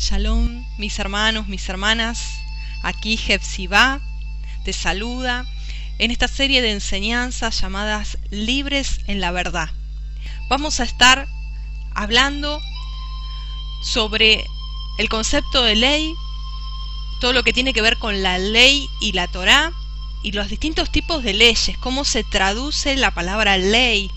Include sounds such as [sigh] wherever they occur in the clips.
Shalom, mis hermanos, mis hermanas. Aquí Jepsibá te saluda en esta serie de enseñanzas llamadas Libres en la Verdad. Vamos a estar hablando sobre el concepto de ley, todo lo que tiene que ver con la ley y la Torá y los distintos tipos de leyes, cómo se traduce la palabra ley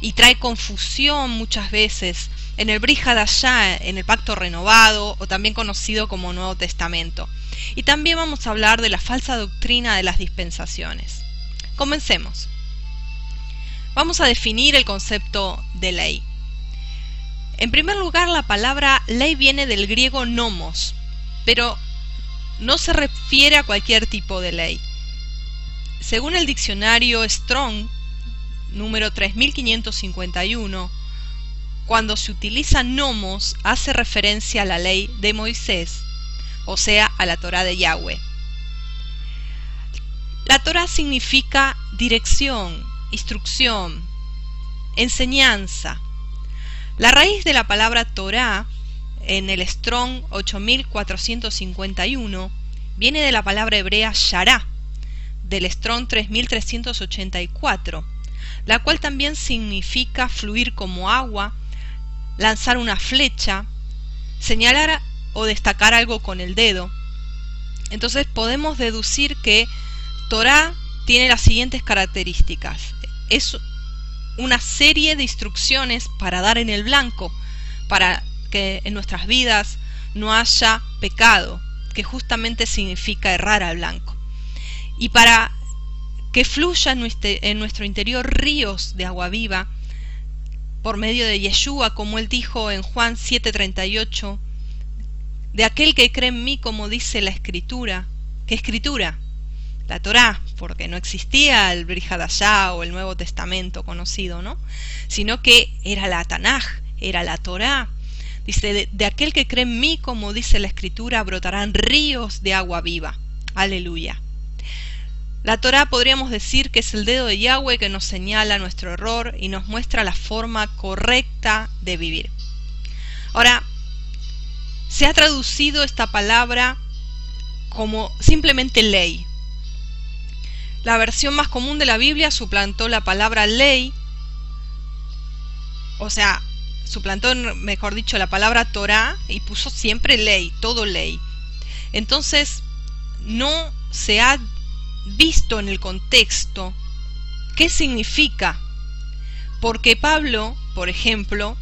y trae confusión muchas veces en el Brihadashá, en el Pacto Renovado, o también conocido como Nuevo Testamento. Y también vamos a hablar de la falsa doctrina de las dispensaciones. Comencemos. Vamos a definir el concepto de ley. En primer lugar, la palabra ley viene del griego nomos, pero no se refiere a cualquier tipo de ley. Según el diccionario Strong, número 3551, cuando se utiliza nomos hace referencia a la ley de Moisés, o sea, a la Torah de Yahweh. La Torah significa dirección, instrucción, enseñanza. La raíz de la palabra Torah en el Strong 8451 viene de la palabra hebrea Shara, del Strong 3384, la cual también significa fluir como agua lanzar una flecha, señalar o destacar algo con el dedo. Entonces podemos deducir que Torah tiene las siguientes características. Es una serie de instrucciones para dar en el blanco, para que en nuestras vidas no haya pecado, que justamente significa errar al blanco. Y para que fluya en nuestro interior ríos de agua viva, por medio de Yeshua, como él dijo en Juan 7:38, de aquel que cree en mí, como dice la escritura. ¿Qué escritura? La Torá, porque no existía el Brihadashá o el Nuevo Testamento conocido, ¿no? Sino que era la Tanaj, era la Torá. Dice, de, de aquel que cree en mí, como dice la escritura, brotarán ríos de agua viva. Aleluya. La Torah podríamos decir que es el dedo de Yahweh que nos señala nuestro error y nos muestra la forma correcta de vivir. Ahora, se ha traducido esta palabra como simplemente ley. La versión más común de la Biblia suplantó la palabra ley, o sea, suplantó, mejor dicho, la palabra Torah y puso siempre ley, todo ley. Entonces, no se ha visto en el contexto qué significa. Porque Pablo, por ejemplo,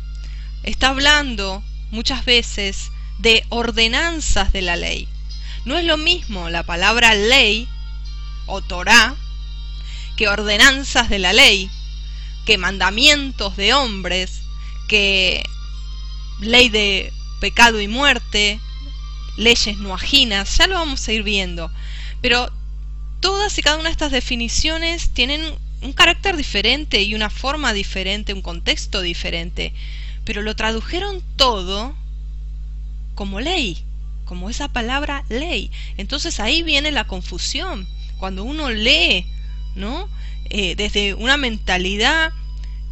está hablando muchas veces de ordenanzas de la ley. No es lo mismo la palabra ley o Torah que ordenanzas de la ley, que mandamientos de hombres, que ley de pecado y muerte, leyes no ajinas, ya lo vamos a ir viendo. Pero todas y cada una de estas definiciones tienen un carácter diferente y una forma diferente, un contexto diferente, pero lo tradujeron todo como ley, como esa palabra ley. Entonces ahí viene la confusión. Cuando uno lee, ¿no? Eh, desde una mentalidad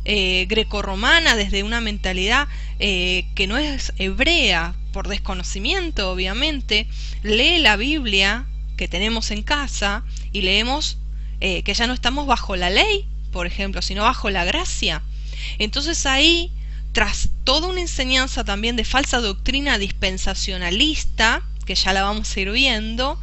eh, grecorromana, desde una mentalidad eh, que no es hebrea, por desconocimiento obviamente, lee la Biblia que tenemos en casa y leemos eh, que ya no estamos bajo la ley, por ejemplo, sino bajo la gracia. Entonces ahí, tras toda una enseñanza también de falsa doctrina dispensacionalista, que ya la vamos a ir viendo,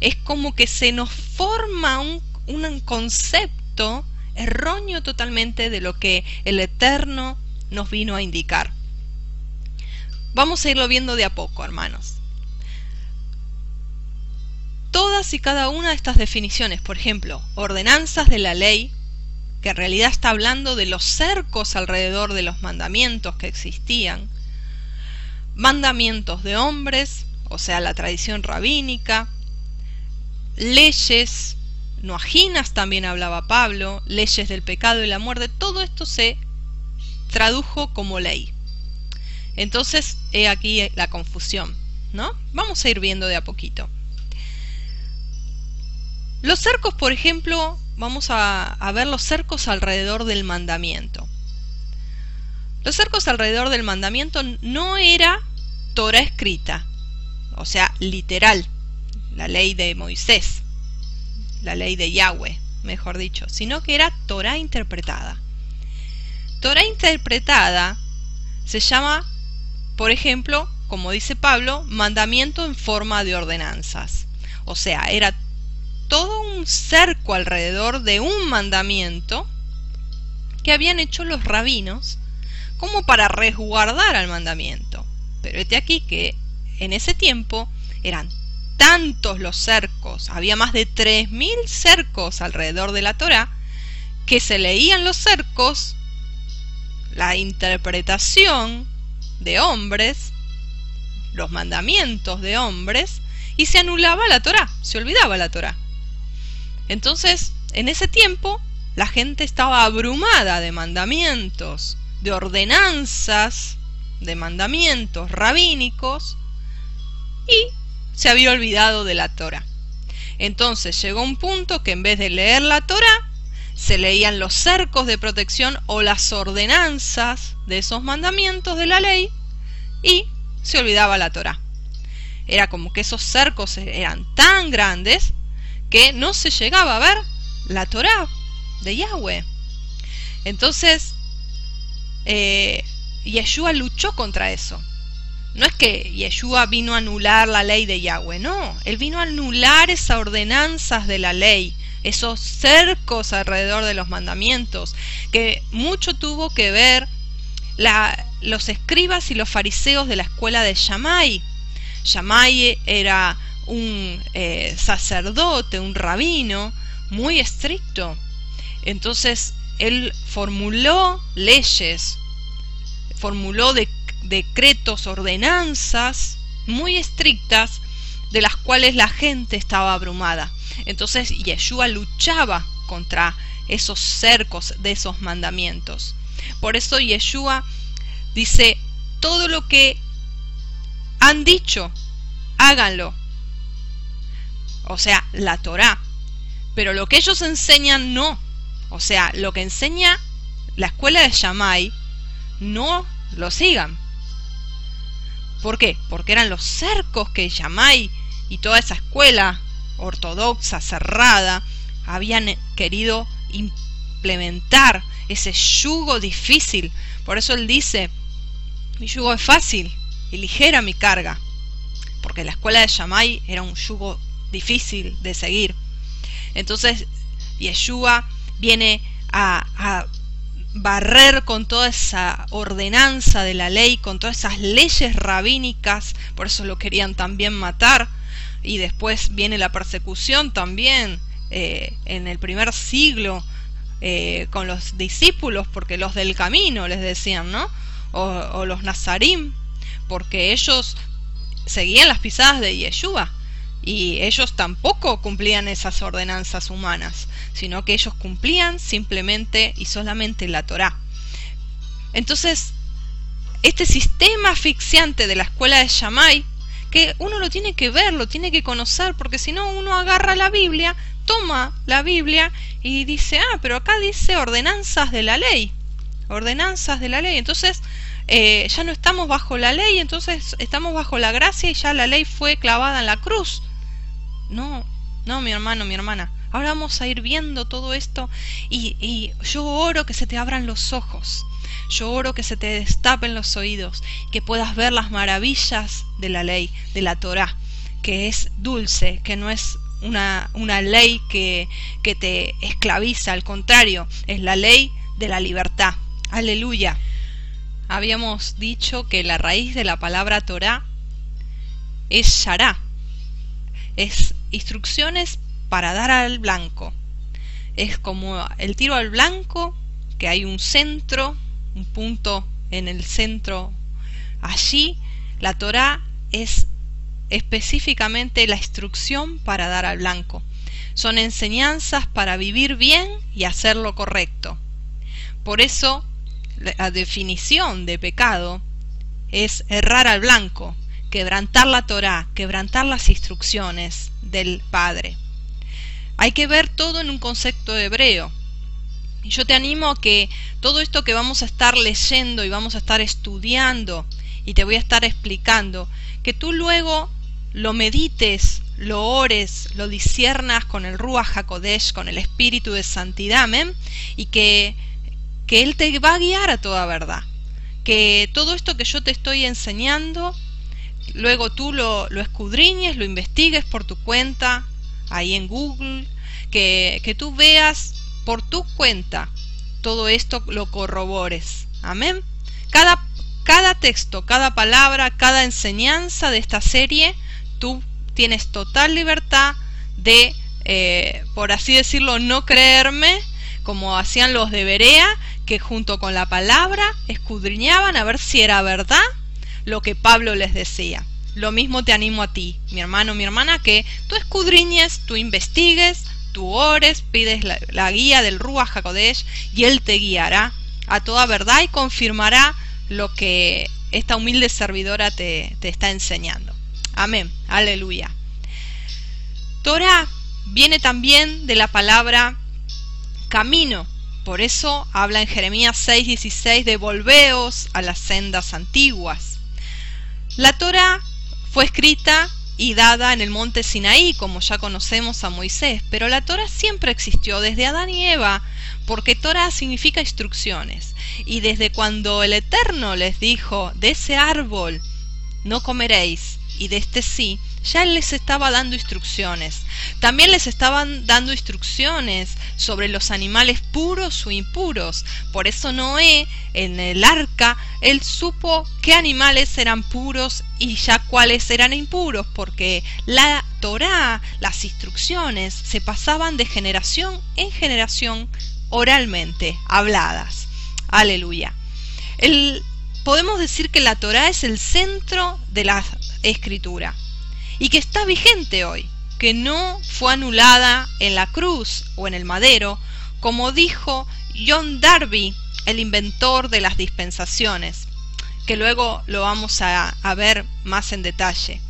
es como que se nos forma un, un concepto erróneo totalmente de lo que el Eterno nos vino a indicar. Vamos a irlo viendo de a poco, hermanos todas y cada una de estas definiciones, por ejemplo, ordenanzas de la ley, que en realidad está hablando de los cercos alrededor de los mandamientos que existían, mandamientos de hombres, o sea, la tradición rabínica, leyes no ajinas también hablaba Pablo, leyes del pecado y la muerte, todo esto se tradujo como ley. Entonces, he aquí la confusión, ¿no? Vamos a ir viendo de a poquito. Los cercos, por ejemplo, vamos a, ver los cercos alrededor del mandamiento. Los cercos alrededor del mandamiento no era Torah escrita, o sea, literal, la ley de Moisés, la ley de Yahweh, mejor dicho, sino que era Torah interpretada. Torah interpretada se llama, por ejemplo, como dice Pablo, mandamiento en forma de ordenanzas. O sea, era todo un cerco alrededor de un mandamiento que habían hecho los rabinos como para resguardar al mandamiento. Pero este aquí que en ese tiempo eran tantos los cercos, había más de 3.000 cercos alrededor de la Torá, que se leían los cercos, la interpretación de hombres, los mandamientos de hombres, y se anulaba la Torá, se olvidaba la Torá. Entonces, en ese tiempo, la gente estaba abrumada de mandamientos, de ordenanzas, de mandamientos rabínicos, y se había olvidado de la Torah. Entonces llegó un punto que en vez de leer la Torah, se leían los cercos de protección o las ordenanzas de esos mandamientos de la ley y se olvidaba la Torah. Era como que esos cercos eran tan grandes que no se llegaba a ver la Torah de Yahweh. Entonces, eh, Yeshua luchó contra eso. No es que Yeshua vino a anular la ley de Yahweh, no, él vino a anular esas ordenanzas de la ley, esos cercos alrededor de los mandamientos, que mucho tuvo que ver los escribas y los fariseos de la escuela de Shammai. Shammai era un eh, sacerdote, un rabino muy estricto. Entonces él formuló leyes, formuló de decretos, ordenanzas muy estrictas de las cuales la gente estaba abrumada. Entonces Yeshua luchaba contra esos cercos de esos mandamientos. Por eso Yeshua dice, todo lo que han dicho, háganlo. O sea, la Torah. Pero lo que ellos enseñan no. O sea, lo que enseña la escuela de Shammai, no lo sigan. ¿Por qué? Porque eran los cercos que Yamai y toda esa escuela ortodoxa cerrada habían querido implementar ese yugo difícil. Por eso él dice, mi yugo es fácil y ligera mi carga. Porque la escuela de Yamai era un yugo difícil de seguir. Entonces Yeshua viene a, a barrer con toda esa ordenanza de la ley, con todas esas leyes rabínicas, por eso lo querían también matar, y después viene la persecución también eh, en el primer siglo eh, con los discípulos, porque los del camino les decían, ¿no? O, o los nazarim, porque ellos seguían las pisadas de Yeshua y ellos tampoco cumplían esas ordenanzas humanas, sino que ellos cumplían simplemente y solamente la Torá. Entonces, este sistema asfixiante de la escuela de Shammai, que uno lo tiene que ver, lo tiene que conocer, porque si no uno agarra la Biblia, toma la Biblia y dice, ah, pero acá dice ordenanzas de la ley, ordenanzas de la ley. Entonces, eh, ya no estamos bajo la ley, entonces estamos bajo la gracia y ya la ley fue clavada en la cruz. No, no, mi hermano, mi hermana. Ahora vamos a ir viendo todo esto y, y yo oro que se te abran los ojos. Yo oro que se te destapen los oídos, que puedas ver las maravillas de la ley, de la Torah, que es dulce, que no es una, una ley que, que te esclaviza, al contrario, es la ley de la libertad. Aleluya. Habíamos dicho que la raíz de la palabra Torah es Shará, es instrucciones para dar al blanco. Es como el tiro al blanco, que hay un centro, un punto en el centro. Allí la Torá es específicamente la instrucción para dar al blanco. Son enseñanzas para vivir bien y hacer lo correcto. Por eso la definición de pecado es errar al blanco, quebrantar la Torá, quebrantar las instrucciones del Padre. Hay que ver todo en un concepto hebreo. Y yo te animo a que todo esto que vamos a estar leyendo y vamos a estar estudiando y te voy a estar explicando, que tú luego lo medites, lo ores, lo disiernas con el Ruach HaKodesh, con el espíritu de santidad, y que, que Él te va a guiar a toda verdad. Que todo esto que yo te estoy enseñando, luego tú lo, lo escudriñes, lo investigues por tu cuenta, ahí en Google, que, que tú veas por tu cuenta todo esto, lo corrobores. Amén. Cada, cada texto, cada palabra, cada enseñanza de esta serie, tú tienes total libertad de, eh, por así decirlo, no creerme, como hacían los de Berea, que junto con la palabra escudriñaban a ver si era verdad lo que Pablo les decía. Lo mismo te animo a ti, mi hermano, mi hermana, que tú escudriñes, tú investigues, tú ores, pides la, guía del Ruach HaKodesh y Él te guiará a toda verdad y confirmará lo que esta humilde servidora te, está enseñando. Amén. Aleluya. Torah viene también de la palabra camino. Por eso habla en Jeremías 6:16 de volveos a las sendas antiguas. La Torah fue escrita y dada en el monte Sinaí, como ya conocemos a Moisés, pero la Torah siempre existió desde Adán y Eva, porque Torah significa instrucciones. Y desde cuando el Eterno les dijo, de ese árbol no comeréis, y de este sí, ya él les estaba dando instrucciones. También les estaban dando instrucciones sobre los animales puros o impuros. Por eso Noé, en el arca, él supo qué animales eran puros y ya cuáles eran impuros, porque la Torá, las instrucciones, se pasaban de generación en generación oralmente, habladas. Aleluya. El, podemos decir que la Torá es el centro de la escritura y que está vigente hoy, que no fue anulada en la cruz o en el madero, como dijo John Darby, el inventor de las dispensaciones, que luego lo vamos a, ver más en detalle.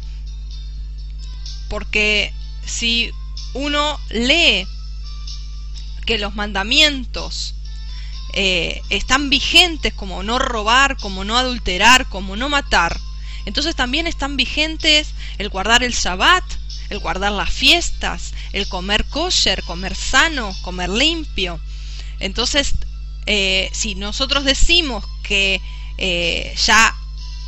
Porque si uno lee que los mandamientos eh, están vigentes como no robar, como no adulterar, como no matar, entonces también están vigentes el guardar el Shabbat, el guardar las fiestas, el comer kosher, comer sano, comer limpio. Entonces, eh, si nosotros decimos que eh, ya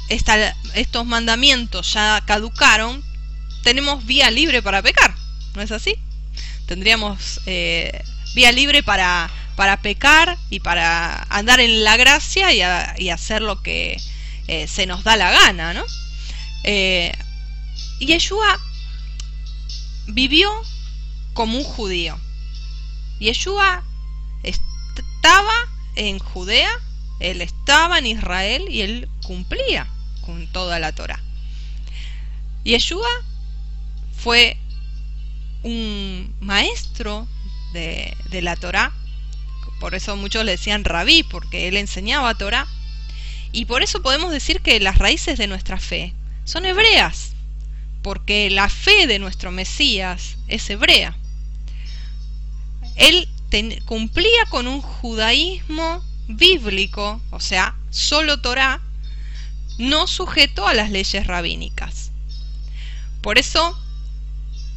estos mandamientos ya caducaron, tenemos vía libre para pecar, ¿no es así? Tendríamos eh, vía libre para, para pecar y para andar en la gracia y hacer lo que eh, se nos da la gana, ¿no? Eh, Yeshua vivió como un judío. Yeshua estaba en Judea, él estaba en Israel y él cumplía con toda la Torah. Yeshua fue un maestro de, de la Torah, por eso muchos le decían rabí, porque él enseñaba Torah y por eso podemos decir que las raíces de nuestra fe son hebreas, porque la fe de nuestro Mesías es hebrea. Él cumplía con un judaísmo bíblico, o sea, solo Torah, no sujeto a las leyes rabínicas. Por eso,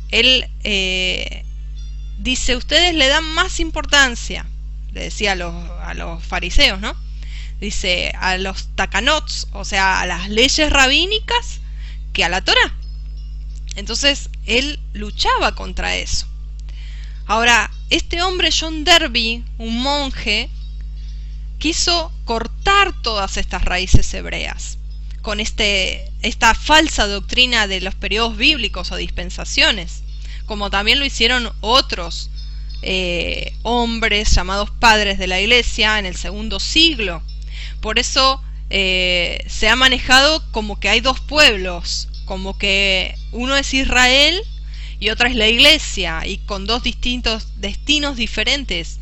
él eh, dice, ustedes le dan más importancia, le decía a los, a los fariseos, ¿no? Dice, a los takanots, o sea, a las leyes rabínicas, que a la Torah. Entonces, él luchaba contra eso. Ahora, este hombre John Derby, un monje, quiso cortar todas estas raíces hebreas con este, esta falsa doctrina de los periodos bíblicos o dispensaciones, como también lo hicieron otros eh, hombres llamados padres de la iglesia en el segundo siglo, por eso eh, se ha manejado como que hay dos pueblos, como que uno es Israel y otra es la iglesia, y con dos distintos destinos diferentes,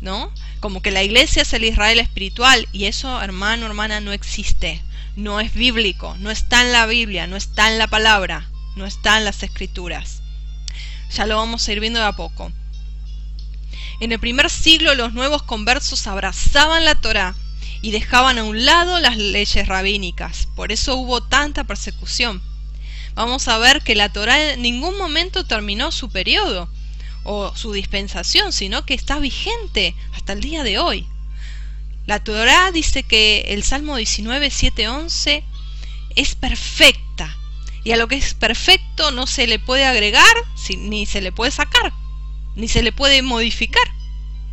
¿no? Como que la iglesia es el Israel espiritual, y eso, hermano, hermana, no existe, no es bíblico, no está en la Biblia, no está en la palabra, no está en las escrituras. Ya lo vamos a ir viendo de a poco. En el primer siglo los nuevos conversos abrazaban la Torah y dejaban a un lado las leyes rabínicas. Por eso hubo tanta persecución. vamos a ver que la Torah en ningún momento terminó su periodo o su dispensación, sino que está vigente hasta el día de hoy. La Torah dice que el Salmo 19, 7, 11 es perfecta y a lo que es perfecto no se le puede agregar ni se le puede sacar, ni se le puede modificar.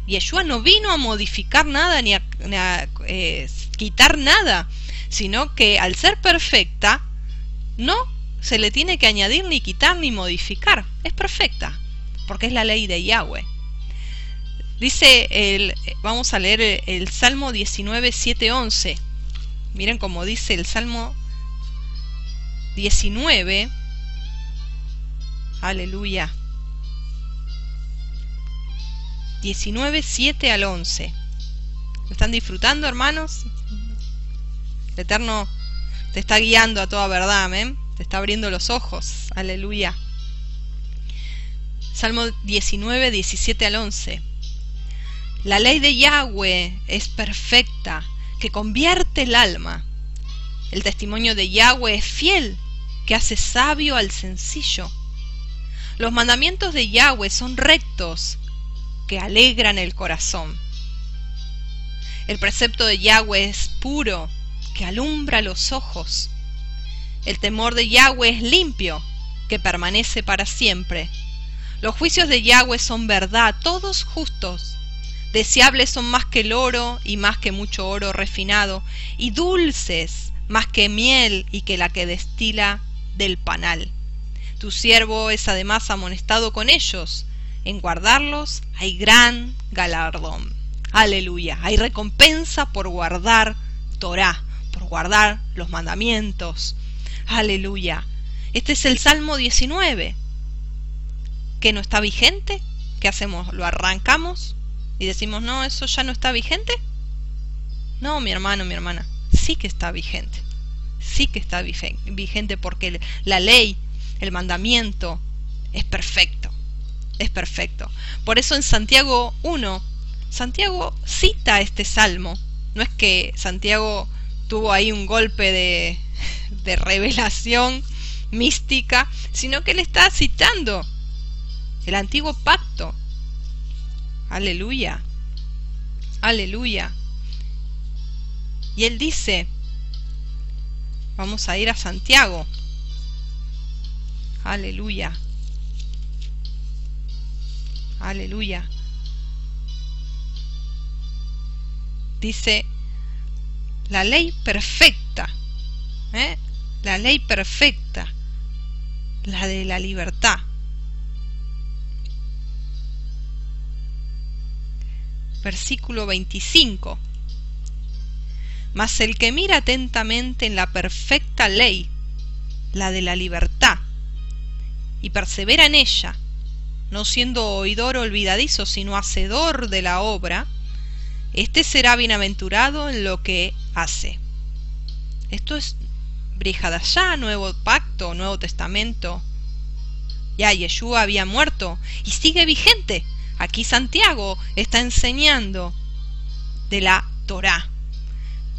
Yeshua no vino a modificar nada ni a, eh, quitar nada, sino que al ser perfecta no se le tiene que añadir ni quitar ni modificar. Es perfecta, porque es la ley de Yahweh. Dice el, vamos a leer el, el Salmo 19, 7, 11. Miren cómo dice el Salmo 19. Aleluya. 19, 7 al 11. ¿Lo están disfrutando, hermanos? El Eterno te está guiando a toda verdad, amén. Te está abriendo los ojos. Aleluya. Salmo 19, 17 al 11. La ley de Yahweh es perfecta, que convierte el alma. El testimonio de Yahweh es fiel, que hace sabio al sencillo. Los mandamientos de Yahweh son rectos, que alegran el corazón. El precepto de Yahweh es puro, que alumbra los ojos. El temor de Yahweh es limpio, que permanece para siempre. Los juicios de Yahweh son verdad, todos justos. Deseables son más que el oro y más que mucho oro refinado, y dulces más que miel y que la que destila del panal. Tu siervo es además amonestado con ellos. En guardarlos hay gran galardón. Aleluya. Hay recompensa por guardar Torah, por guardar los mandamientos. Aleluya. Este es el Salmo 19. ¿Que no está vigente? ¿Qué hacemos? ¿Lo arrancamos? Y decimos, no, eso ya no está vigente. No, mi hermano, mi hermana sí que está vigente. Sí que está vigente porque la ley, el mandamiento, es perfecto. Es perfecto. Por eso en Santiago 1, Santiago cita este salmo. No es que Santiago tuvo ahí un golpe de, de revelación mística, sino que él está citando el antiguo pacto. Aleluya. Aleluya. Y él dice, vamos a ir a Santiago. Aleluya. Aleluya. Dice, la ley perfecta, ¿eh? la ley perfecta, la de la libertad. Versículo 25 mas el que mira atentamente en la perfecta ley, la de la libertad, y persevera en ella, no siendo oidor olvidadizo, sino hacedor de la obra, éste será bienaventurado en lo que hace. Esto es allá, Nuevo Pacto, Nuevo Testamento. Ya Yeshua había muerto y sigue vigente. Aquí Santiago está enseñando de la Torá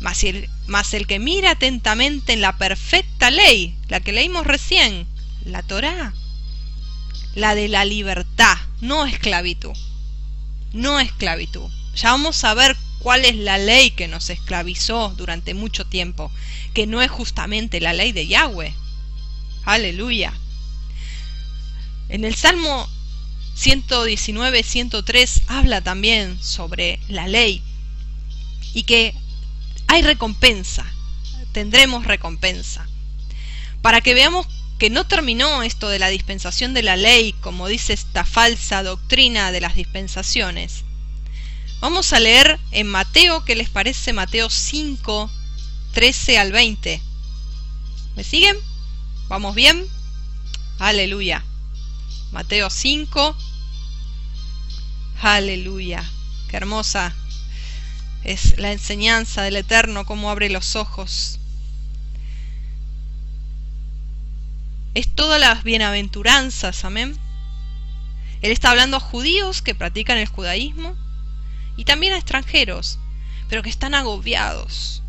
mas el, que mira atentamente en la perfecta ley, la que leímos recién, la Torá, la de la libertad, no esclavitud, no esclavitud. Ya vamos a ver cuál es la ley que nos esclavizó durante mucho tiempo, que no es justamente la ley de Yahweh. Aleluya. En el Salmo 119, 103 habla también sobre la ley y que hay recompensa, tendremos recompensa. Para que veamos que no terminó esto de la dispensación de la ley, como dice esta falsa doctrina de las dispensaciones. Vamos a leer en Mateo, ¿qué les parece? Mateo 5, 13 al 20. ¿Me siguen? ¿Vamos bien? Aleluya. Mateo 5. Aleluya. Qué hermosa es la enseñanza del Eterno, cómo abre los ojos. Es todas las bienaventuranzas, amén. Él está hablando a judíos que practican el judaísmo y también a extranjeros, pero que están agobiados.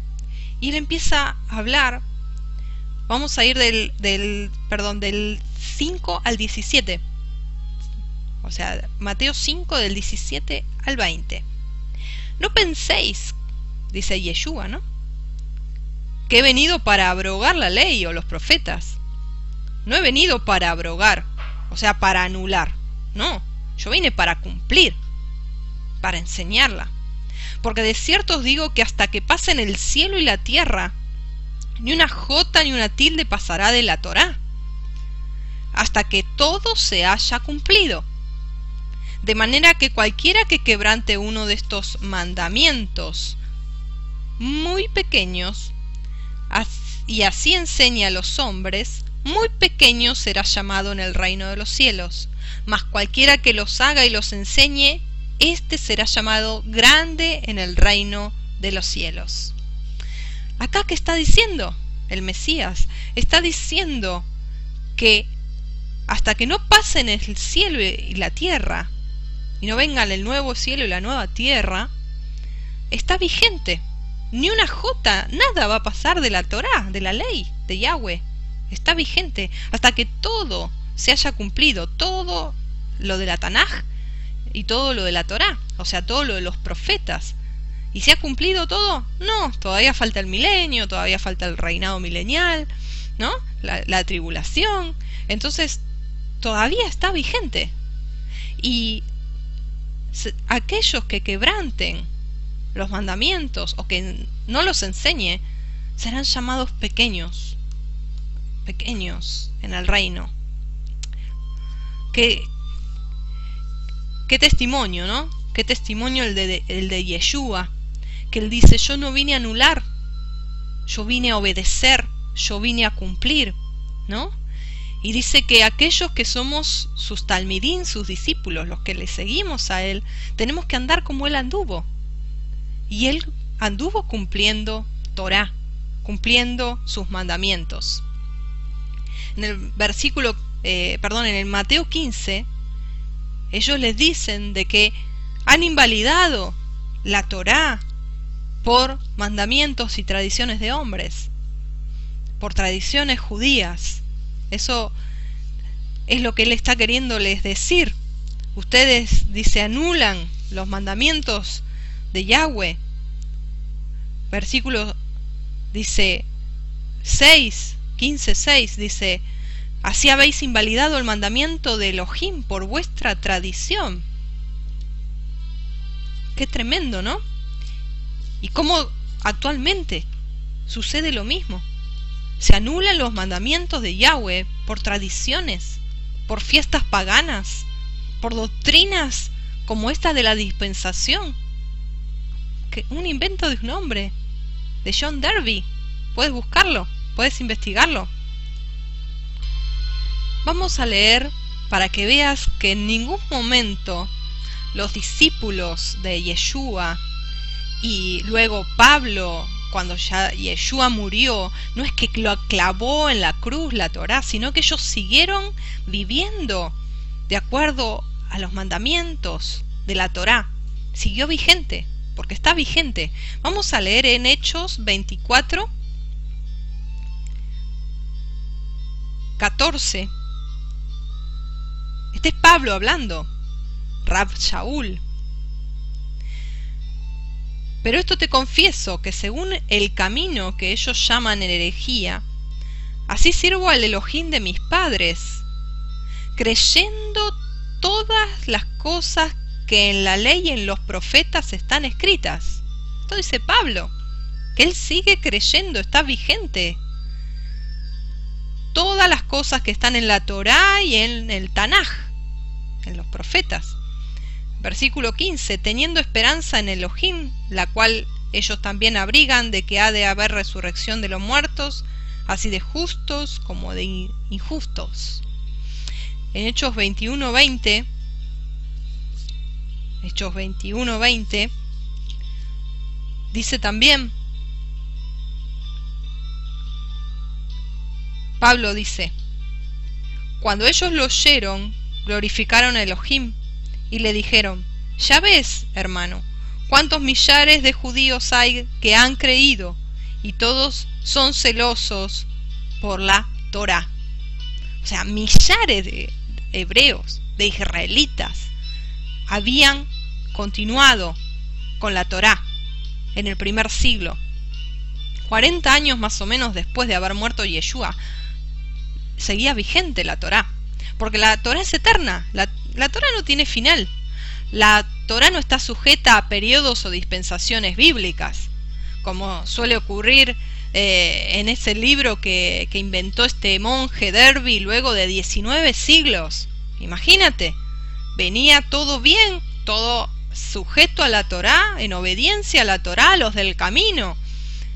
Y él empieza a hablar, Vamos a ir del, del, perdón, del 5 al 17. O sea, Mateo 5 del 17 al 20. No penséis, dice Yeshua, ¿no? Que he venido para abrogar la ley o los profetas. No he venido para abrogar, o sea, para anular. No, yo vine para cumplir, para enseñarla. Porque de cierto os digo que hasta que pasen el cielo y la tierra, ni una jota ni una tilde pasará de la Torá, hasta que todo se haya cumplido. De manera que cualquiera que quebrante uno de estos mandamientos muy pequeños y así enseña a los hombres, muy pequeño será llamado en el reino de los cielos. Mas cualquiera que los haga y los enseñe, éste será llamado grande en el reino de los cielos. Acá que está diciendo el Mesías, está diciendo que hasta que no pasen el cielo y la tierra, y no vengan el nuevo cielo y la nueva tierra, está vigente. Ni una jota, nada va a pasar de la Torá, de la ley de Yahweh. Está vigente hasta que todo se haya cumplido, todo lo de la Tanaj y todo lo de la Torá, o sea, todo lo de los profetas. ¿Y se ha cumplido todo? No, todavía falta el milenio, todavía falta el reinado milenial, ¿no? La, la tribulación. Entonces, todavía está vigente. Y aquellos que quebranten los mandamientos o que no los enseñe serán llamados pequeños, pequeños en el reino. Qué, qué testimonio, ¿no? Qué testimonio el de, el de Yeshua, que él dice, yo no vine a anular, yo vine a obedecer, yo vine a cumplir, ¿no? Y dice que aquellos que somos sus talmidín, sus discípulos, los que le seguimos a él, tenemos que andar como él anduvo. Y él anduvo cumpliendo Torah, cumpliendo sus mandamientos. En el versículo, eh, perdón, en el Mateo 15, ellos les dicen de que han invalidado la Torah por mandamientos y tradiciones de hombres, por tradiciones judías. Eso es lo que él está queriéndoles decir. Ustedes, dice, anulan los mandamientos de Yahweh. Versículo dice 6, 15, 6, dice, así habéis invalidado el mandamiento de Elohim por vuestra tradición. Qué tremendo, ¿no? Y cómo actualmente sucede lo mismo. Se anulan los mandamientos de Yahweh por tradiciones, por fiestas paganas, por doctrinas como esta de la dispensación. Que un invento de un hombre, de John Derby. Puedes buscarlo, puedes investigarlo. Vamos a leer para que veas que en ningún momento los discípulos de Yeshua y luego Pablo cuando ya Yeshua murió, no es que lo clavó en la cruz la Torá, sino que ellos siguieron viviendo de acuerdo a los mandamientos de la Torá. Siguió vigente, porque está vigente. Vamos a leer en Hechos 24, 14. Este es Pablo hablando, Rab Shaul. Pero esto te confieso que según el camino que ellos llaman herejía, así sirvo al Elohim de mis padres, creyendo todas las cosas que en la ley y en los profetas están escritas. Esto dice Pablo, que él sigue creyendo, está vigente. Todas las cosas que están en la Torá y en el Tanaj, en los profetas. Versículo 15, teniendo esperanza en Elohim, la cual ellos también abrigan de que ha de haber resurrección de los muertos, así de justos como de injustos. En Hechos 21:20, Hechos 21:20, dice también, Pablo dice, cuando ellos lo oyeron, glorificaron a Elohim y le dijeron, Ya ves, hermano, cuántos millares de judíos hay que han creído, y todos son celosos por la Torah. O sea, millares de hebreos, de israelitas, habían continuado con la Torah en el primer siglo. 40 años más o menos después de haber muerto Yeshua, seguía vigente la Torah. Porque la Torah es eterna, la, la Torah no tiene final. La Torah no está sujeta a periodos o dispensaciones bíblicas, como suele ocurrir eh, en ese libro que, que, inventó este monje Derby luego de 19 siglos. Imagínate, venía todo bien, todo sujeto a la Torá, en obediencia a la Torá, los del camino,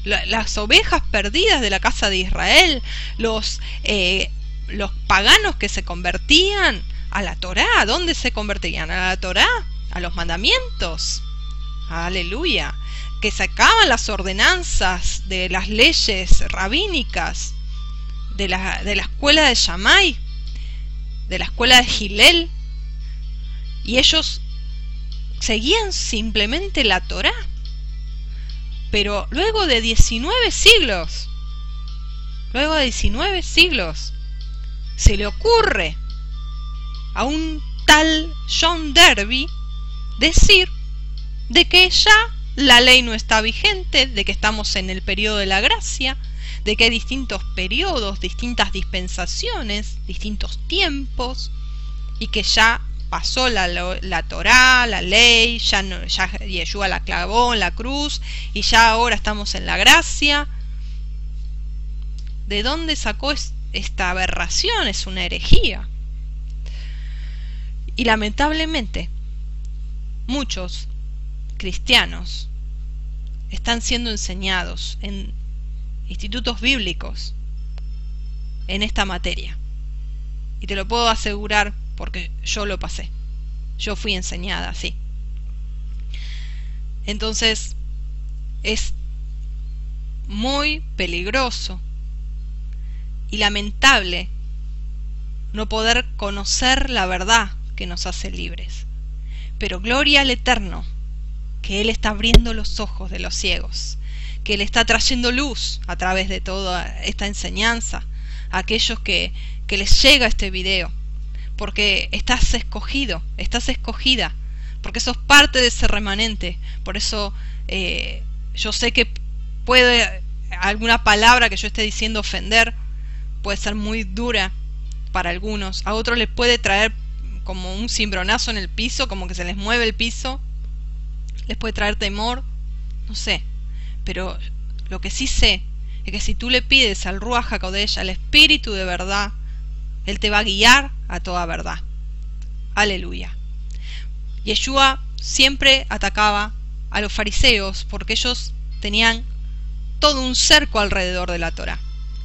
las ovejas perdidas de la casa de Israel, los, eh, los paganos que se convertían a la Torá, ¿a dónde se convertían? ¿A la Torá? ¿A los mandamientos? Aleluya que sacaban las ordenanzas de las leyes rabínicas de la, de la escuela de Shammai, de la escuela de Gilel, y ellos seguían simplemente la Torá. Pero luego de 19 siglos, luego de 19 siglos, se le ocurre a un tal John Derby decir de que ya la ley no está vigente, de que estamos en el periodo de la gracia, de que hay distintos periodos, distintas dispensaciones, distintos tiempos, y que ya pasó la, la Torá, la ley, ya, no, ya Yeshua la clavó en la cruz, y ya ahora estamos en la gracia. ¿De dónde sacó esta aberración? Es una herejía. Y lamentablemente, muchos cristianos están siendo enseñados en institutos bíblicos en esta materia. Y te lo puedo asegurar porque yo lo pasé. Yo fui enseñada así. Entonces, es muy peligroso y lamentable no poder conocer la verdad que nos hace libres. Pero gloria al Eterno que Él está abriendo los ojos de los ciegos, que Él está trayendo luz a través de toda esta enseñanza a aquellos que, que les llega este video, porque estás escogido, estás escogida, porque sos parte de ese remanente, por eso eh, yo sé que puede alguna palabra que yo esté diciendo ofender, puede ser muy dura para algunos, a otros les puede traer como un cimbronazo en el piso, como que se les mueve el piso, les puede traer temor, no sé. Pero lo que sí sé es que si tú le pides al Ruach HaKodesh, al Espíritu de verdad, Él te va a guiar a toda verdad. Aleluya. Yeshua siempre atacaba a los fariseos porque ellos tenían todo un cerco alrededor de la Torah.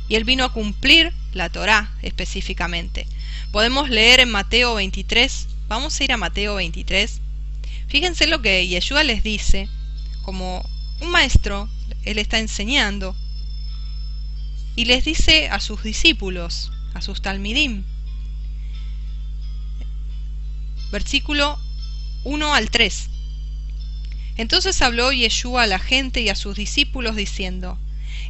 Y él vino a cumplir la Torah específicamente. Podemos leer en Mateo 23, vamos a ir a Mateo 23, Fíjense lo que Yeshua les dice, como un maestro, él está enseñando, y les dice a sus discípulos, a sus talmidim, versículo 1 al 3. Entonces habló Yeshua a la gente y a sus discípulos diciendo,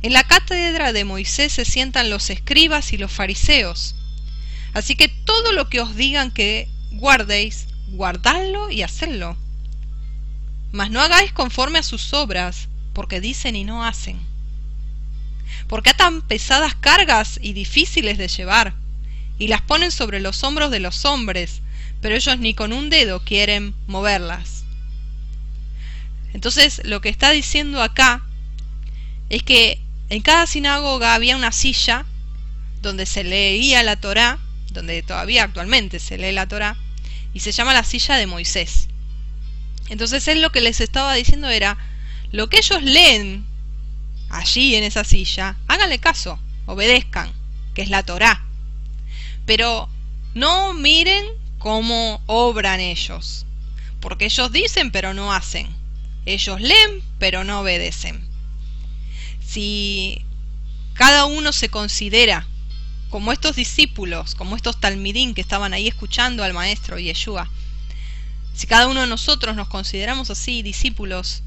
En la cátedra de Moisés se sientan los escribas y los fariseos. Así que todo lo que os digan que guardéis, guardadlo y hacedlo mas no hagáis conforme a sus obras, porque dicen y no hacen. Porque atan pesadas cargas y difíciles de llevar, y las ponen sobre los hombros de los hombres, pero ellos ni con un dedo quieren moverlas. Entonces lo que está diciendo acá es que en cada sinagoga había una silla donde se leía la Torá, donde todavía actualmente se lee la Torá, y se llama la silla de Moisés. Entonces él lo que les estaba diciendo era, lo que ellos leen allí en esa silla, háganle caso, obedezcan, que es la Torá. Pero no miren cómo obran ellos, porque ellos dicen pero no hacen. Ellos leen pero no obedecen. Si cada uno se considera como estos discípulos, como estos talmidín que estaban ahí escuchando al maestro Yeshua, si cada uno de nosotros nos consideramos así discípulos,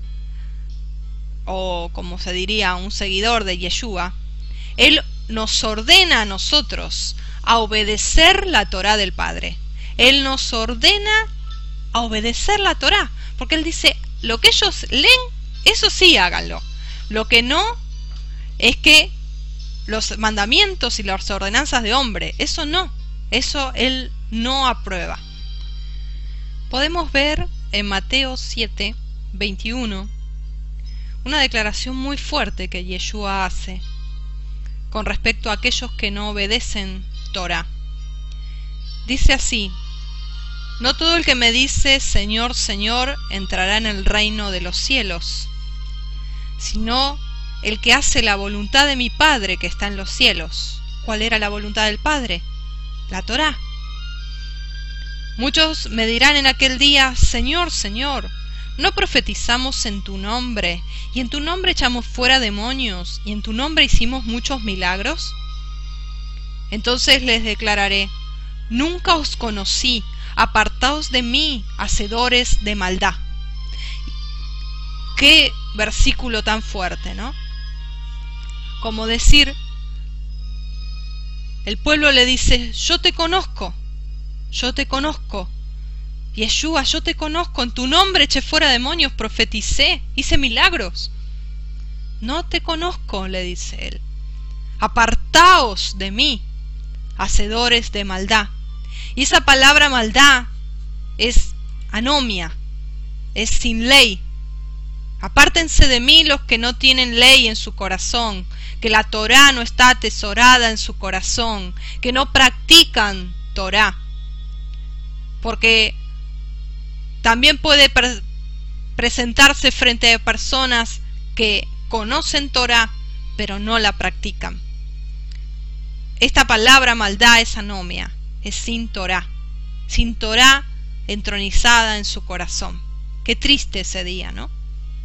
o como se diría, un seguidor de Yeshua, Él nos ordena a nosotros a obedecer la Torah del Padre. Él nos ordena a obedecer la Torah, porque Él dice, lo que ellos leen, eso sí háganlo. Lo que no es que los mandamientos y las ordenanzas de hombre, eso no, eso Él no aprueba. Podemos ver en Mateo 7, 21, una declaración muy fuerte que Yeshua hace con respecto a aquellos que no obedecen Torah. Dice así, no todo el que me dice Señor, Señor entrará en el reino de los cielos, sino el que hace la voluntad de mi Padre que está en los cielos. ¿Cuál era la voluntad del Padre? La Torah. Muchos me dirán en aquel día, Señor, Señor, ¿no profetizamos en tu nombre, y en tu nombre echamos fuera demonios, y en tu nombre hicimos muchos milagros? Entonces les declararé, Nunca os conocí, apartaos de mí, hacedores de maldad. Qué versículo tan fuerte, ¿no? Como decir, el pueblo le dice, yo te conozco, yo te conozco. Yeshua, yo te conozco, en tu nombre eché fuera demonios, profeticé, hice milagros. No te conozco, le dice él. Apartaos de mí, hacedores de maldad. Y esa palabra maldad es anomia, es sin ley. Apártense de mí los que no tienen ley en su corazón, que la Torá no está atesorada en su corazón, que no practican Torá porque también puede presentarse frente a personas que conocen Torah pero no la practican. Esta palabra maldad es anomia, es sin Torah, sin Torah entronizada en su corazón. Qué triste ese día, ¿no?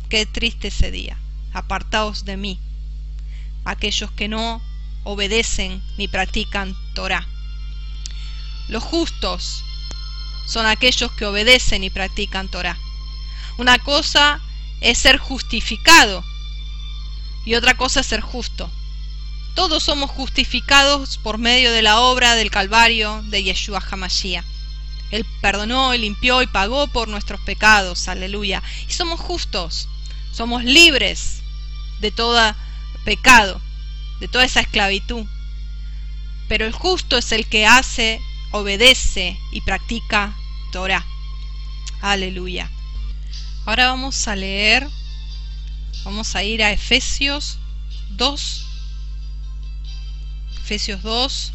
Qué triste ese día. Apartaos de mí, aquellos que no obedecen ni practican Torah. Los justos son aquellos que obedecen y practican Torah. Una cosa es ser justificado y otra cosa es ser justo. Todos somos justificados por medio de la obra del Calvario de Yeshua Hamashiach. Él perdonó y limpió y pagó por nuestros pecados, aleluya. Y somos justos, somos libres de todo pecado, de toda esa esclavitud. Pero el justo es el que hace obedece y practica Torah. Aleluya. Ahora vamos a leer, vamos a ir a Efesios 2. Efesios 2.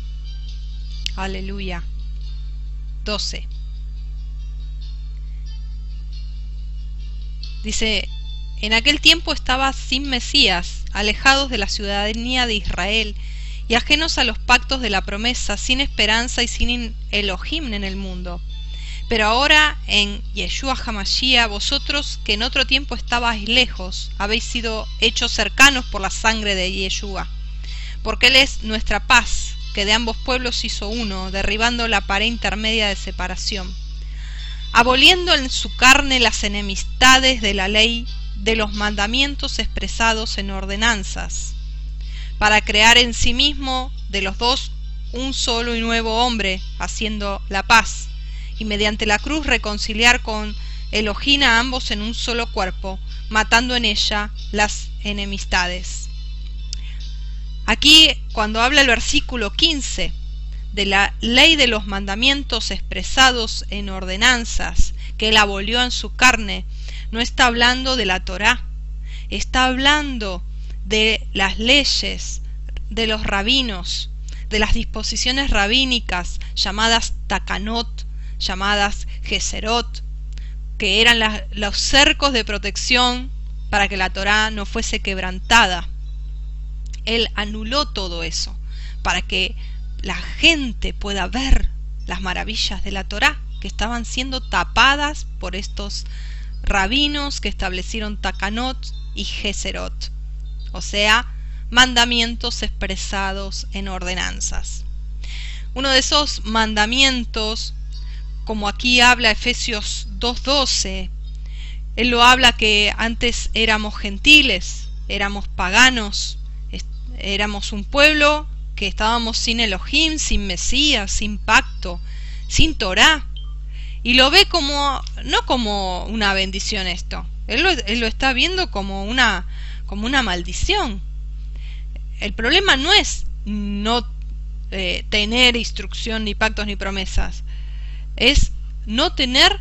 Aleluya. 12. Dice, en aquel tiempo estaba sin Mesías, alejados de la ciudadanía de Israel, ajenos a los pactos de la promesa, sin esperanza y sin Elohim en el mundo. Pero ahora en Yeshua Hamashiach, vosotros que en otro tiempo estabais lejos, habéis sido hechos cercanos por la sangre de Yeshua. Porque Él es nuestra paz, que de ambos pueblos hizo uno, derribando la pared intermedia de separación, aboliendo en su carne las enemistades de la ley, de los mandamientos expresados en ordenanzas para crear en sí mismo de los dos un solo y nuevo hombre, haciendo la paz, y mediante la cruz reconciliar con Elohim a ambos en un solo cuerpo, matando en ella las enemistades. Aquí, cuando habla el versículo 15 de la ley de los mandamientos expresados en ordenanzas que él abolió en su carne, no está hablando de la Torá, está hablando de las leyes de los rabinos, de las disposiciones rabínicas llamadas takanot, llamadas geserot, que eran los cercos de protección para que la Torá no fuese quebrantada. Él anuló todo eso para que la gente pueda ver las maravillas de la Torá que estaban siendo tapadas por estos rabinos que establecieron Takanot y Geserot o sea, mandamientos expresados en ordenanzas. Uno de esos mandamientos, como aquí habla Efesios 2.12, él lo habla que antes éramos gentiles, éramos paganos, éramos un pueblo que estábamos sin Elohim, sin Mesías, sin pacto, sin Torah. Y lo ve como, no como una bendición esto, él lo, él lo está viendo como una, como una maldición. El problema no es no eh, tener instrucción, ni pactos, ni promesas. Es no tener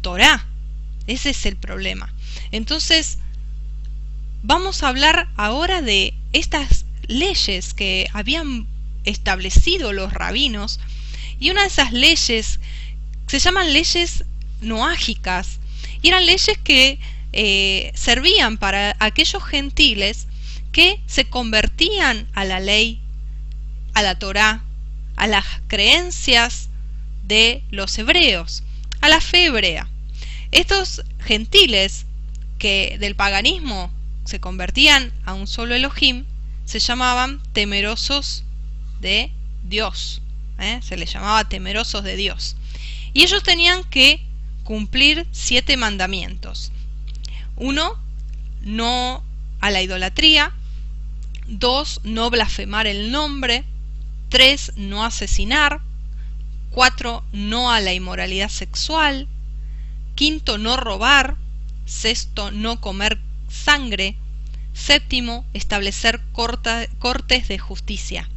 Torah. Ese es el problema. Entonces, vamos a hablar ahora de estas leyes que habían establecido los rabinos. Y una de esas leyes se llaman leyes noágicas. Y eran leyes que eh, servían para aquellos gentiles que se convertían a la ley, a la Torá, a las creencias de los hebreos, a la fe hebrea. Estos gentiles que del paganismo se convertían a un solo Elohim se llamaban temerosos de Dios. ¿eh? Se les llamaba temerosos de Dios. Y ellos tenían que cumplir siete mandamientos. Uno, no a la idolatría. Dos, no blasfemar el nombre. Tres, no asesinar. Cuatro, no a la inmoralidad sexual. Quinto, no robar. Sexto, no comer sangre. Séptimo, establecer cortes de justicia.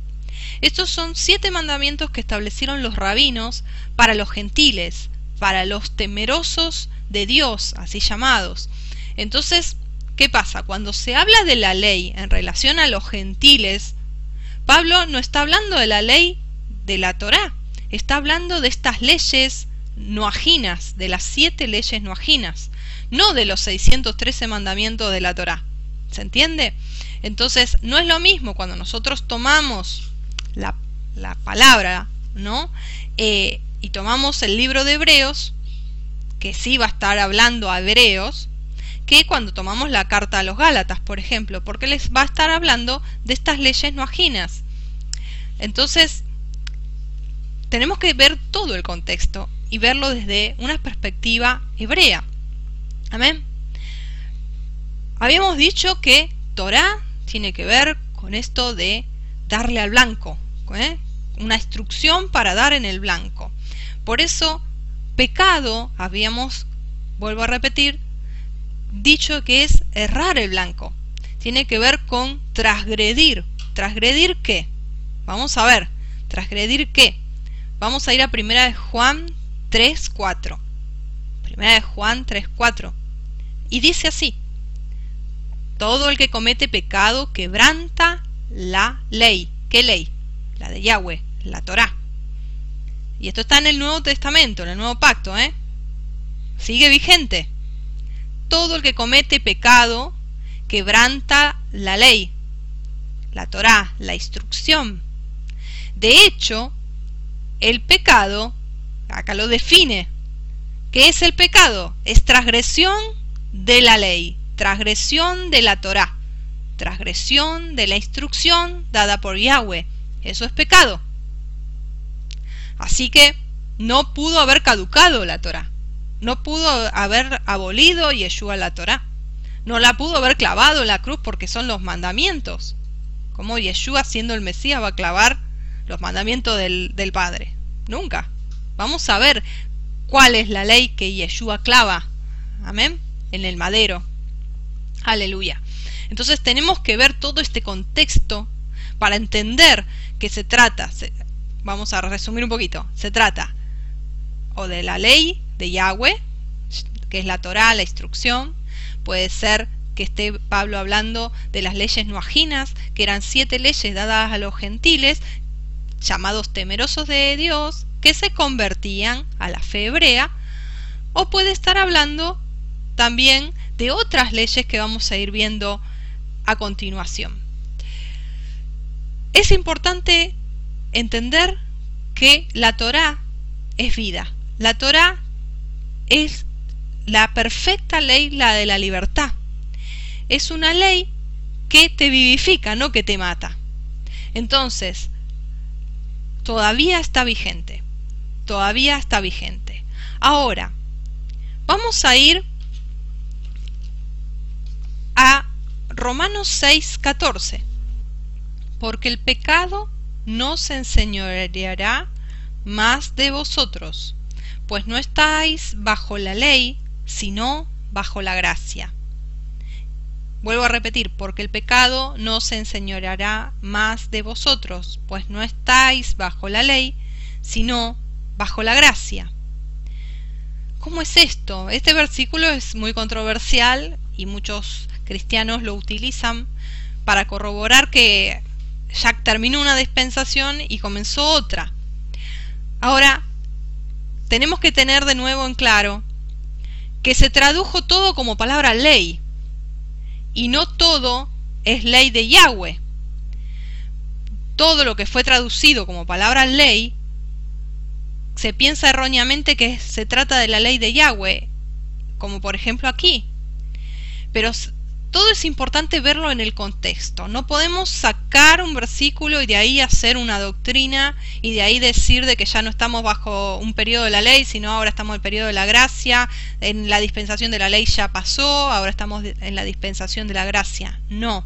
Estos son siete mandamientos que establecieron los rabinos para los gentiles, para los temerosos de Dios, así llamados. Entonces, ¿qué pasa? Cuando se habla de la ley en relación a los gentiles, Pablo no está hablando de la ley de la Torá, está hablando de estas leyes noajinas, de las siete leyes noajinas, no de los 613 mandamientos de la Torá. ¿Se entiende? Entonces, no es lo mismo cuando nosotros tomamos la, palabra, ¿no? Eh, y tomamos el libro de Hebreos, que sí va a estar hablando a Hebreos, que cuando tomamos la carta a los Gálatas, por ejemplo, porque les va a estar hablando de estas leyes no. Entonces, tenemos que ver todo el contexto y verlo desde una perspectiva hebrea. Amén. Habíamos dicho que Torah tiene que ver con esto de darle al blanco, ¿eh? una instrucción para dar en el blanco. Por eso, pecado, habíamos, vuelvo a repetir, dicho que es errar el blanco. Tiene que ver con transgredir. ¿Transgredir qué? Vamos a ver. ¿Transgredir qué? Vamos a ir a primera de Juan 3.4. Primera de Juan 3.4. Y dice así. Todo el que comete pecado quebranta la ley. ¿Qué ley? La de Yahweh, la Torá. Y esto está en el Nuevo Testamento, en el Nuevo Pacto, ¿eh? Sigue vigente todo el que comete pecado quebranta la ley, la Torá, la instrucción. De hecho, el pecado, acá lo define. ¿Qué es el pecado? Es transgresión de la ley, transgresión de la Torá, transgresión de la instrucción dada por Yahweh. Eso es pecado. Así que no pudo haber caducado la Torá. No pudo haber abolido Yeshua la Torá. No la pudo haber clavado en la cruz porque son los mandamientos. ¿Cómo Yeshua, siendo el Mesías, va a clavar los mandamientos del, del Padre? Nunca. Vamos a ver cuál es la ley que Yeshua clava. Amén. En el madero. Aleluya. Entonces tenemos que ver todo este contexto para entender que se trata, vamos a resumir un poquito, se trata o de la ley de Yahweh, que es la Torá, la instrucción. Puede ser que esté Pablo hablando de las leyes noajinas, que eran siete leyes dadas a los gentiles, llamados temerosos de Dios, que se convertían a la fe hebrea. O puede estar hablando también de otras leyes que vamos a ir viendo a continuación. Es importante entender que la Torá es vida. La Torá es la perfecta ley, la de la libertad. Es una ley que te vivifica, no que te mata. Entonces, todavía está vigente. Todavía está vigente. Ahora, vamos a ir a Romanos 6, 14. Porque el pecado no se enseñoreará más de vosotros, pues no estáis bajo la ley, sino bajo la gracia. Vuelvo a repetir, porque el pecado no se enseñoreará más de vosotros, pues no estáis bajo la ley, sino bajo la gracia. ¿Cómo es esto? Este versículo es muy controversial y muchos cristianos lo utilizan para corroborar que ya terminó una dispensación y comenzó otra. Ahora, tenemos que tener de nuevo en claro que se tradujo todo como palabra ley y no todo es ley de Yahweh. Todo lo que fue traducido como palabra ley se piensa erróneamente que se trata de la ley de Yahweh, como por ejemplo aquí. Pero todo es importante verlo en el contexto. No podemos sacar un versículo y de ahí hacer una doctrina y de ahí decir de que ya no estamos bajo un periodo de la ley, sino ahora estamos en el periodo de la gracia, en la dispensación de la ley ya pasó, ahora estamos en la dispensación de la gracia. No.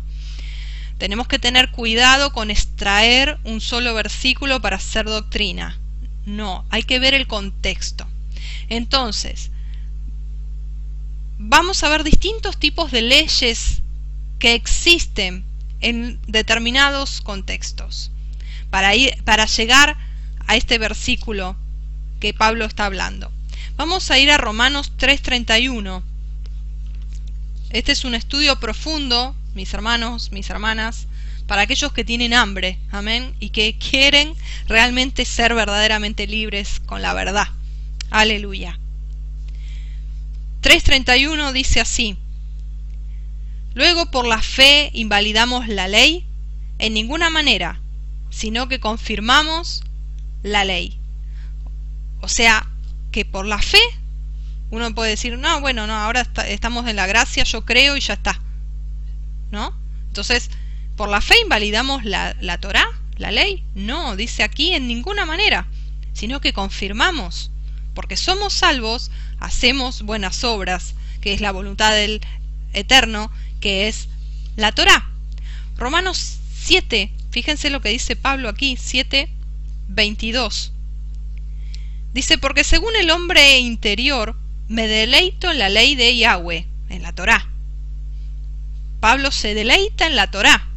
Tenemos que tener cuidado con extraer un solo versículo para hacer doctrina. No, hay que ver el contexto. Entonces, vamos a ver distintos tipos de leyes que existen en determinados contextos para, ir, para llegar a este versículo que Pablo está hablando. Vamos a ir a Romanos 3:31. Este es un estudio profundo, mis hermanos, mis hermanas, para aquellos que tienen hambre, amén, y que quieren realmente ser verdaderamente libres con la verdad. Aleluya. 3.31 dice así, Luego por la fe invalidamos la ley en ninguna manera, sino que confirmamos la ley. O sea, que por la fe uno puede decir, no, bueno, no, ahora estamos en la gracia, yo creo y ya está. ¿No? Entonces, ¿Por la fe invalidamos la, la Torah, la ley? No, dice aquí en ninguna manera, sino que confirmamos. Porque somos salvos, hacemos buenas obras, que es la voluntad del Eterno, que es la Torah. Romanos 7, fíjense lo que dice Pablo aquí, 7, 22. Dice, porque según el hombre interior, me deleito en la ley de Yahweh, en la Torah. Pablo se deleita en la Torah.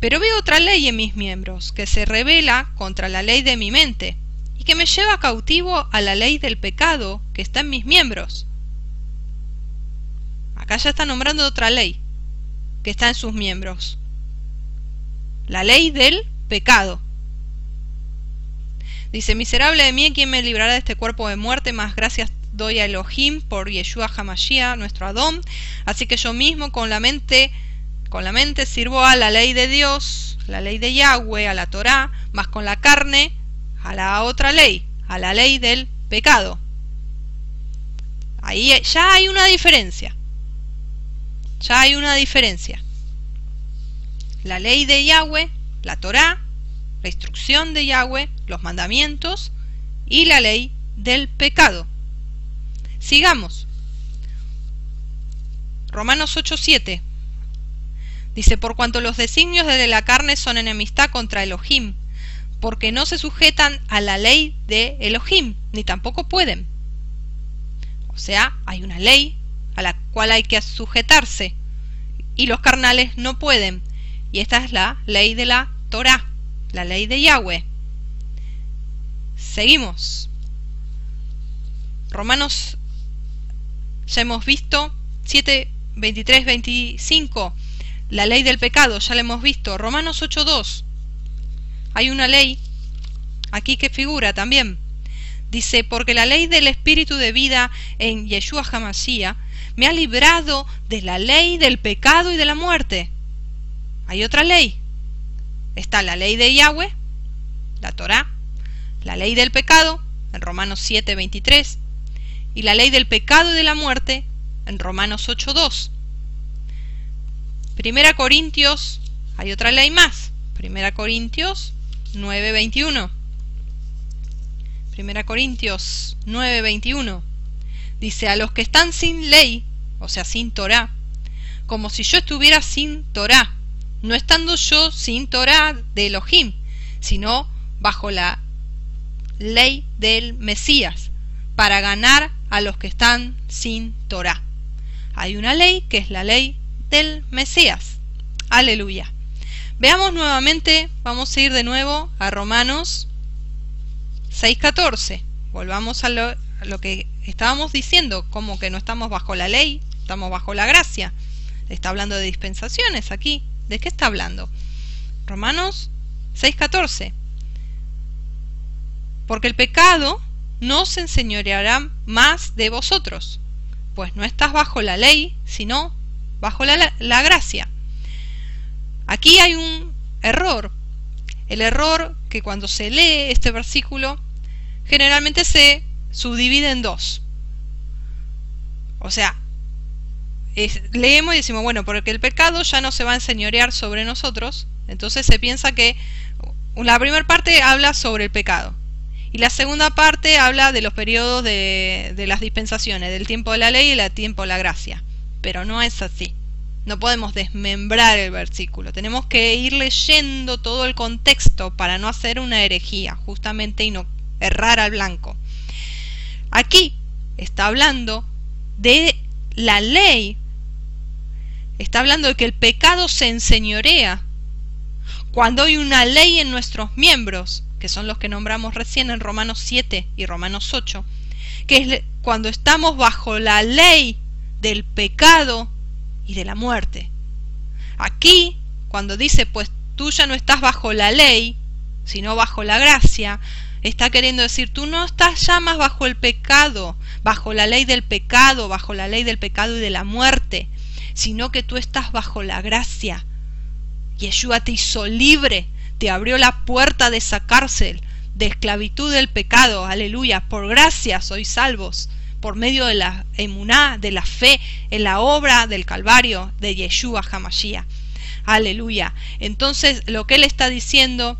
Pero veo otra ley en mis miembros, que se revela contra la ley de mi mente, que me lleva cautivo a la ley del pecado que está en mis miembros. Acá ya está nombrando otra ley, que está en sus miembros. La ley del pecado. Dice, miserable de mí, ¿quién me librará de este cuerpo de muerte? Más gracias doy a Elohim por Yeshua Hamashiach, nuestro Adón. Así que yo mismo con la mente con la mente sirvo a la ley de Dios, la ley de Yahweh, a la Torá, más con la carne a la otra ley, a la ley del pecado. Ahí ya hay una diferencia. Ya hay una diferencia. La ley de Yahweh, la Torá, la instrucción de Yahweh, los mandamientos y la ley del pecado. Sigamos. Romanos 8:7 Dice, por cuanto los designios de la carne son enemistad contra Elohim, porque no se sujetan a la ley de Elohim, ni tampoco pueden. O sea, hay una ley a la cual hay que sujetarse, y los carnales no pueden. Y esta es la ley de la Torah, la ley de Yahweh. Seguimos. Romanos, ya hemos visto 7, 23, 25 la ley del pecado, ya la hemos visto. Romanos 8.2. Hay una ley aquí que figura también. Dice, porque la ley del espíritu de vida en Yeshua Hamashiach me ha librado de la ley del pecado y de la muerte. Hay otra ley. Está la ley de Yahweh, la Torah, la ley del pecado, en Romanos 7.23, y la ley del pecado y de la muerte, en Romanos 8.2. Primera Corintios, hay otra ley más. Primera Corintios 9:21. Primera Corintios 9:21. Dice, a los que están sin ley, o sea, sin Torah, como si yo estuviera sin Torah, no estando yo sin Torah de Elohim, sino bajo la ley del Mesías, para ganar a los que están sin Torah. Hay una ley que es la ley del Mesías. Aleluya. Veamos nuevamente, vamos a ir de nuevo a Romanos 6.14. Volvamos a lo, lo que estábamos diciendo, como que no estamos bajo la ley, estamos bajo la gracia. Está hablando de dispensaciones aquí. ¿De qué está hablando? Romanos 6.14. Porque el pecado no se enseñoreará más de vosotros, pues no estás bajo la ley, sino bajo la gracia. Aquí hay un error. El error que cuando se lee este versículo generalmente se subdivide en dos. O sea, leemos y decimos, bueno, porque el pecado ya no se va a enseñorear sobre nosotros, entonces se piensa que la primera parte habla sobre el pecado y la segunda parte habla de los periodos de, de las dispensaciones, del tiempo de la ley y el tiempo de la gracia. Pero no es así. No podemos desmembrar el versículo. Tenemos que ir leyendo todo el contexto para no hacer una herejía, justamente, y no errar al blanco. Aquí está hablando de la ley Está hablando de que el pecado se enseñorea cuando hay una ley en nuestros miembros, que son los que nombramos recién en Romanos 7 y Romanos 8, que es cuando estamos bajo la ley del pecado y de la muerte. Aquí, cuando dice, pues tú ya no estás bajo la ley, sino bajo la gracia, está queriendo decir, tú no estás ya más bajo el pecado, bajo la ley del pecado, bajo la ley del pecado y de la muerte, sino que tú estás bajo la gracia. Yeshua te hizo libre, te abrió la puerta de esa cárcel, de esclavitud del pecado, aleluya, por gracia sois salvos, por medio de la emuná, de la fe en la obra del Calvario de Yeshua Hamashiach. Aleluya. Entonces, lo que él está diciendo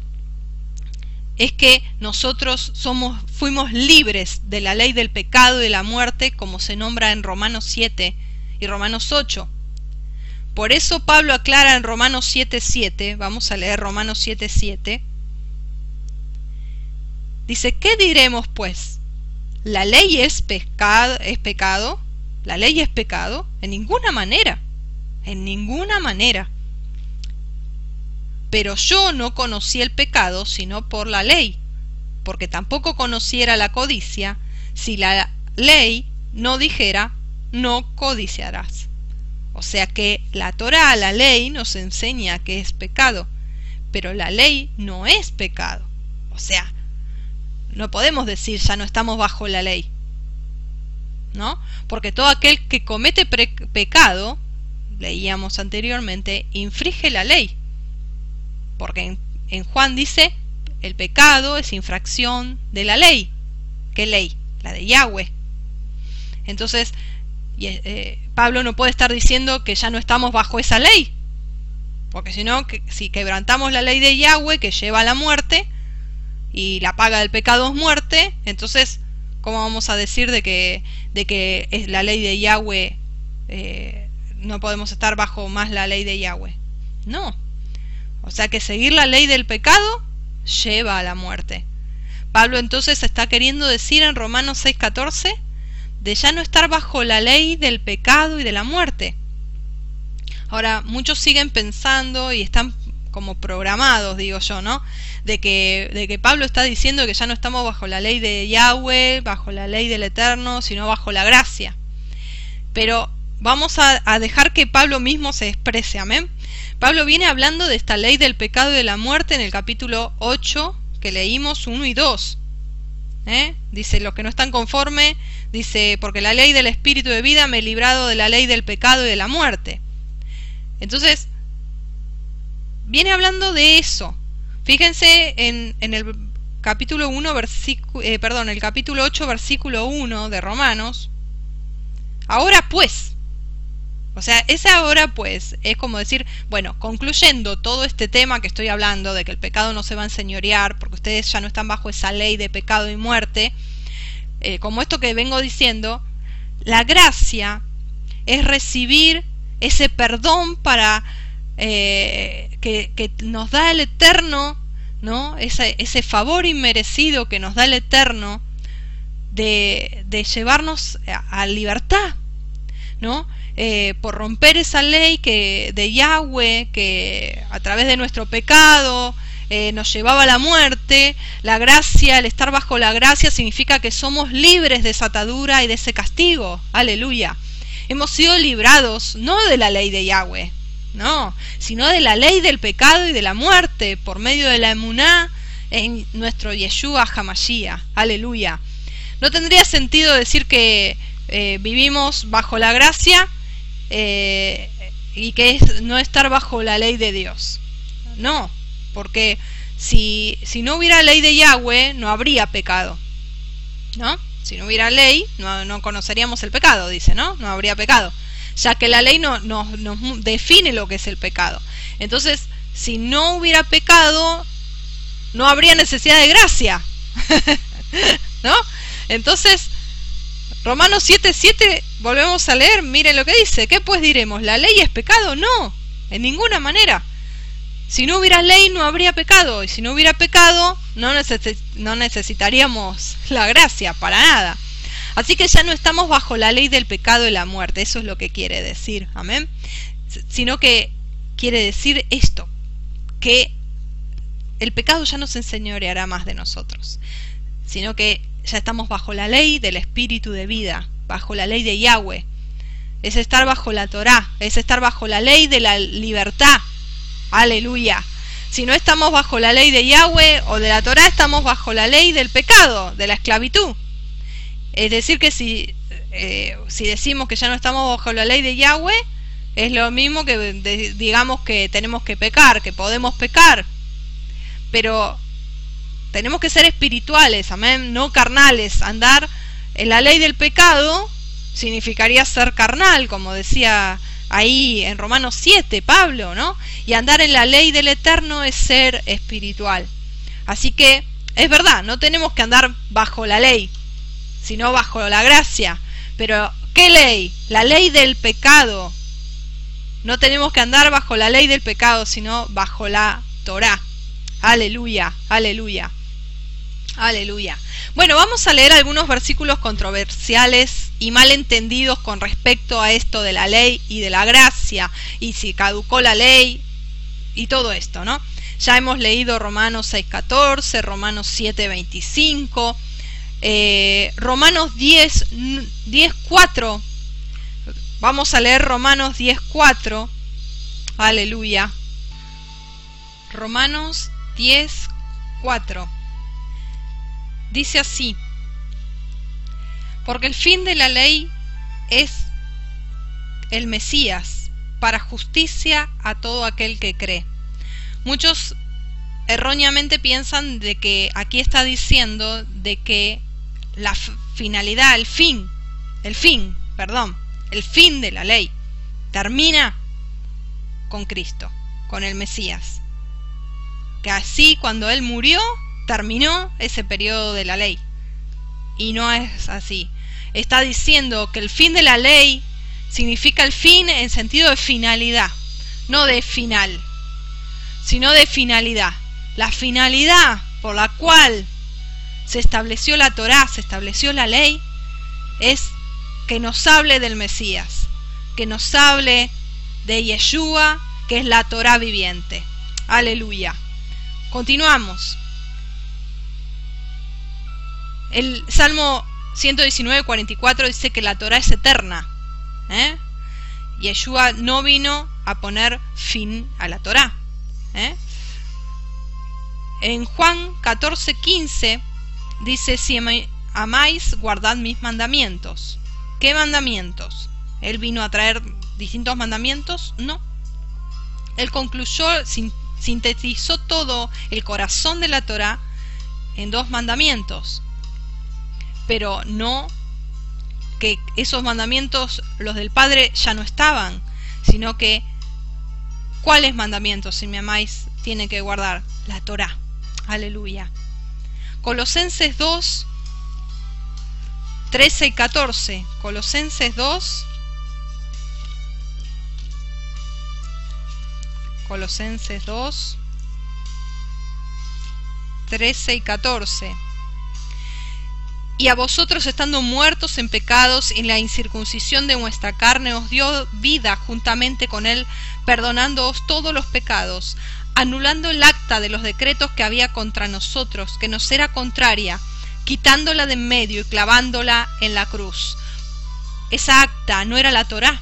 es que nosotros somos fuimos libres de la ley del pecado y de la muerte, como se nombra en Romanos 7 y Romanos 8. Por eso Pablo aclara en Romanos 7:7, vamos a leer Romanos 7:7, dice, ¿qué diremos pues? ¿La ley es pecado, es pecado? ¿La ley es pecado? En ninguna manera, en ninguna manera. Pero yo no conocí el pecado sino por la ley, porque tampoco conociera la codicia si la ley no dijera, no codiciarás. O sea que la Torah, la ley, nos enseña que es pecado, pero la ley no es pecado. O sea, no podemos decir ya no estamos bajo la ley. ¿No? Porque todo aquel que comete pecado, leíamos anteriormente, infringe la ley. Porque en, Juan dice, el pecado es infracción de la ley. ¿Qué ley? La de Yahweh. Entonces, y, eh, Pablo no puede estar diciendo que ya no estamos bajo esa ley. Porque si no, que, si quebrantamos la ley de Yahweh que lleva a la muerte y la paga del pecado es muerte, entonces, ¿cómo vamos a decir de que, de que es la ley de Yahweh eh, no podemos estar bajo más la ley de Yahweh? No. O sea que seguir la ley del pecado lleva a la muerte. Pablo entonces está queriendo decir en Romanos 6:14 de ya no estar bajo la ley del pecado y de la muerte. Ahora, muchos siguen pensando y están como programados, digo yo, ¿no? De que, de que Pablo está diciendo que ya no estamos bajo la ley de Yahweh, bajo la ley del Eterno, sino bajo la gracia. Pero vamos a, dejar que Pablo mismo se exprese, amén. Pablo viene hablando de esta ley del pecado y de la muerte en el capítulo 8 que leímos 1 y 2. ¿eh? Dice, los que no están conforme, dice, porque la ley del espíritu de vida me he librado de la ley del pecado y de la muerte. Entonces, viene hablando de eso. Fíjense en, el capítulo 1, versículo, eh, perdón, el capítulo 8, versículo 1 de Romanos. Ahora pues, o sea, esa hora pues es como decir, bueno, concluyendo todo este tema que estoy hablando de que el pecado no se va a enseñorear porque ustedes ya no están bajo esa ley de pecado y muerte, eh, como esto que vengo diciendo, la gracia es recibir ese perdón para eh, que, nos da el eterno ¿no? Ese, ese favor inmerecido que nos da el Eterno de, de llevarnos a, libertad, ¿no? Eh, por romper esa ley que de Yahweh que a través de nuestro pecado eh, nos llevaba a la muerte, la gracia, el estar bajo la gracia significa que somos libres de esa atadura y de ese castigo. Aleluya. Hemos sido librados no de la ley de Yahweh, no, sino de la ley del pecado y de la muerte por medio de la emuná en nuestro Yeshua Hamashiach. Aleluya. No tendría sentido decir que eh, vivimos bajo la gracia eh, y que es no estar bajo la ley de Dios. No, porque si, si no hubiera ley de Yahweh, no habría pecado. ¿No? Si no hubiera ley, no, no conoceríamos el pecado, dice, ¿no? No habría pecado. Ya que la ley no, nos define lo que es el pecado. Entonces, si no hubiera pecado, no habría necesidad de gracia. [laughs] ¿No? Entonces, Romanos 7:7, volvemos a leer, miren lo que dice. ¿Qué pues diremos? ¿La ley es pecado? No, en ninguna manera. Si no hubiera ley no habría pecado, y si no hubiera pecado no, no necesitaríamos la gracia para nada. Así que ya no estamos bajo la ley del pecado y la muerte, eso es lo que quiere decir, amén. Sino que quiere decir esto, que el pecado ya no se enseñoreará más de nosotros, sino que ya estamos bajo la ley del espíritu de vida, bajo la ley de Yahweh. Es estar bajo la Torá, es estar bajo la ley de la libertad, Aleluya. Si no estamos bajo la ley de Yahweh o de la Torah, estamos bajo la ley del pecado, de la esclavitud. Es decir, que si, eh, si decimos que ya no estamos bajo la ley de Yahweh, es lo mismo que digamos que tenemos que pecar, que podemos pecar. Pero tenemos que ser espirituales, amén, no carnales. Andar en la ley del pecado significaría ser carnal, como decía ahí en Romanos 7, Pablo, ¿no? Y andar en la ley del eterno es ser espiritual. Así que es verdad, no tenemos que andar bajo la ley, sino bajo la gracia. Pero, ¿qué ley? La ley del pecado. No tenemos que andar bajo la ley del pecado, sino bajo la Torah. Aleluya, aleluya. Aleluya. Bueno, vamos a leer algunos versículos controversiales y malentendidos con respecto a esto de la ley y de la gracia, y si caducó la ley y todo esto, ¿no? Ya hemos leído Romanos 6.14, Romanos 7.25, eh, Romanos 10, 10.4. Vamos a leer Romanos 10.4. Aleluya. Romanos 10.4 dice así, porque el fin de la ley es el Mesías para justicia a todo aquel que cree. Muchos erróneamente piensan de que aquí está diciendo de que la finalidad, el fin, el fin, perdón, el fin de la ley termina con Cristo, con el Mesías. Que así cuando Él murió, terminó ese periodo de la ley. Y no es así. Está diciendo que el fin de la ley significa el fin en sentido de finalidad, no de final, sino de finalidad. La finalidad por la cual se estableció la Torá, se estableció la ley, es que nos hable del Mesías, que nos hable de Yeshua, que es la Torá viviente. Aleluya. Continuamos. El Salmo 119, 44 dice que la Torah es eterna. ¿eh? Yeshua no vino a poner fin a la Torah. ¿eh? En Juan 14, 15 dice, si amáis, guardad mis mandamientos. ¿Qué mandamientos? ¿Él vino a traer distintos mandamientos? No. Él concluyó, sintetizó todo el corazón de la Torah en dos mandamientos pero no que esos mandamientos, los del Padre, ya no estaban, sino que ¿cuáles mandamientos, si me amáis, tiene que guardar? La Torah. Aleluya. Colosenses 2, 13 y 14. Colosenses 2. Colosenses 2. 13 y 14. Y a vosotros estando muertos en pecados en la incircuncisión de vuestra carne os dio vida juntamente con él, perdonándoos todos los pecados, anulando el acta de los decretos que había contra nosotros, que nos era contraria, quitándola de en medio y clavándola en la cruz. Esa acta no era la Torá,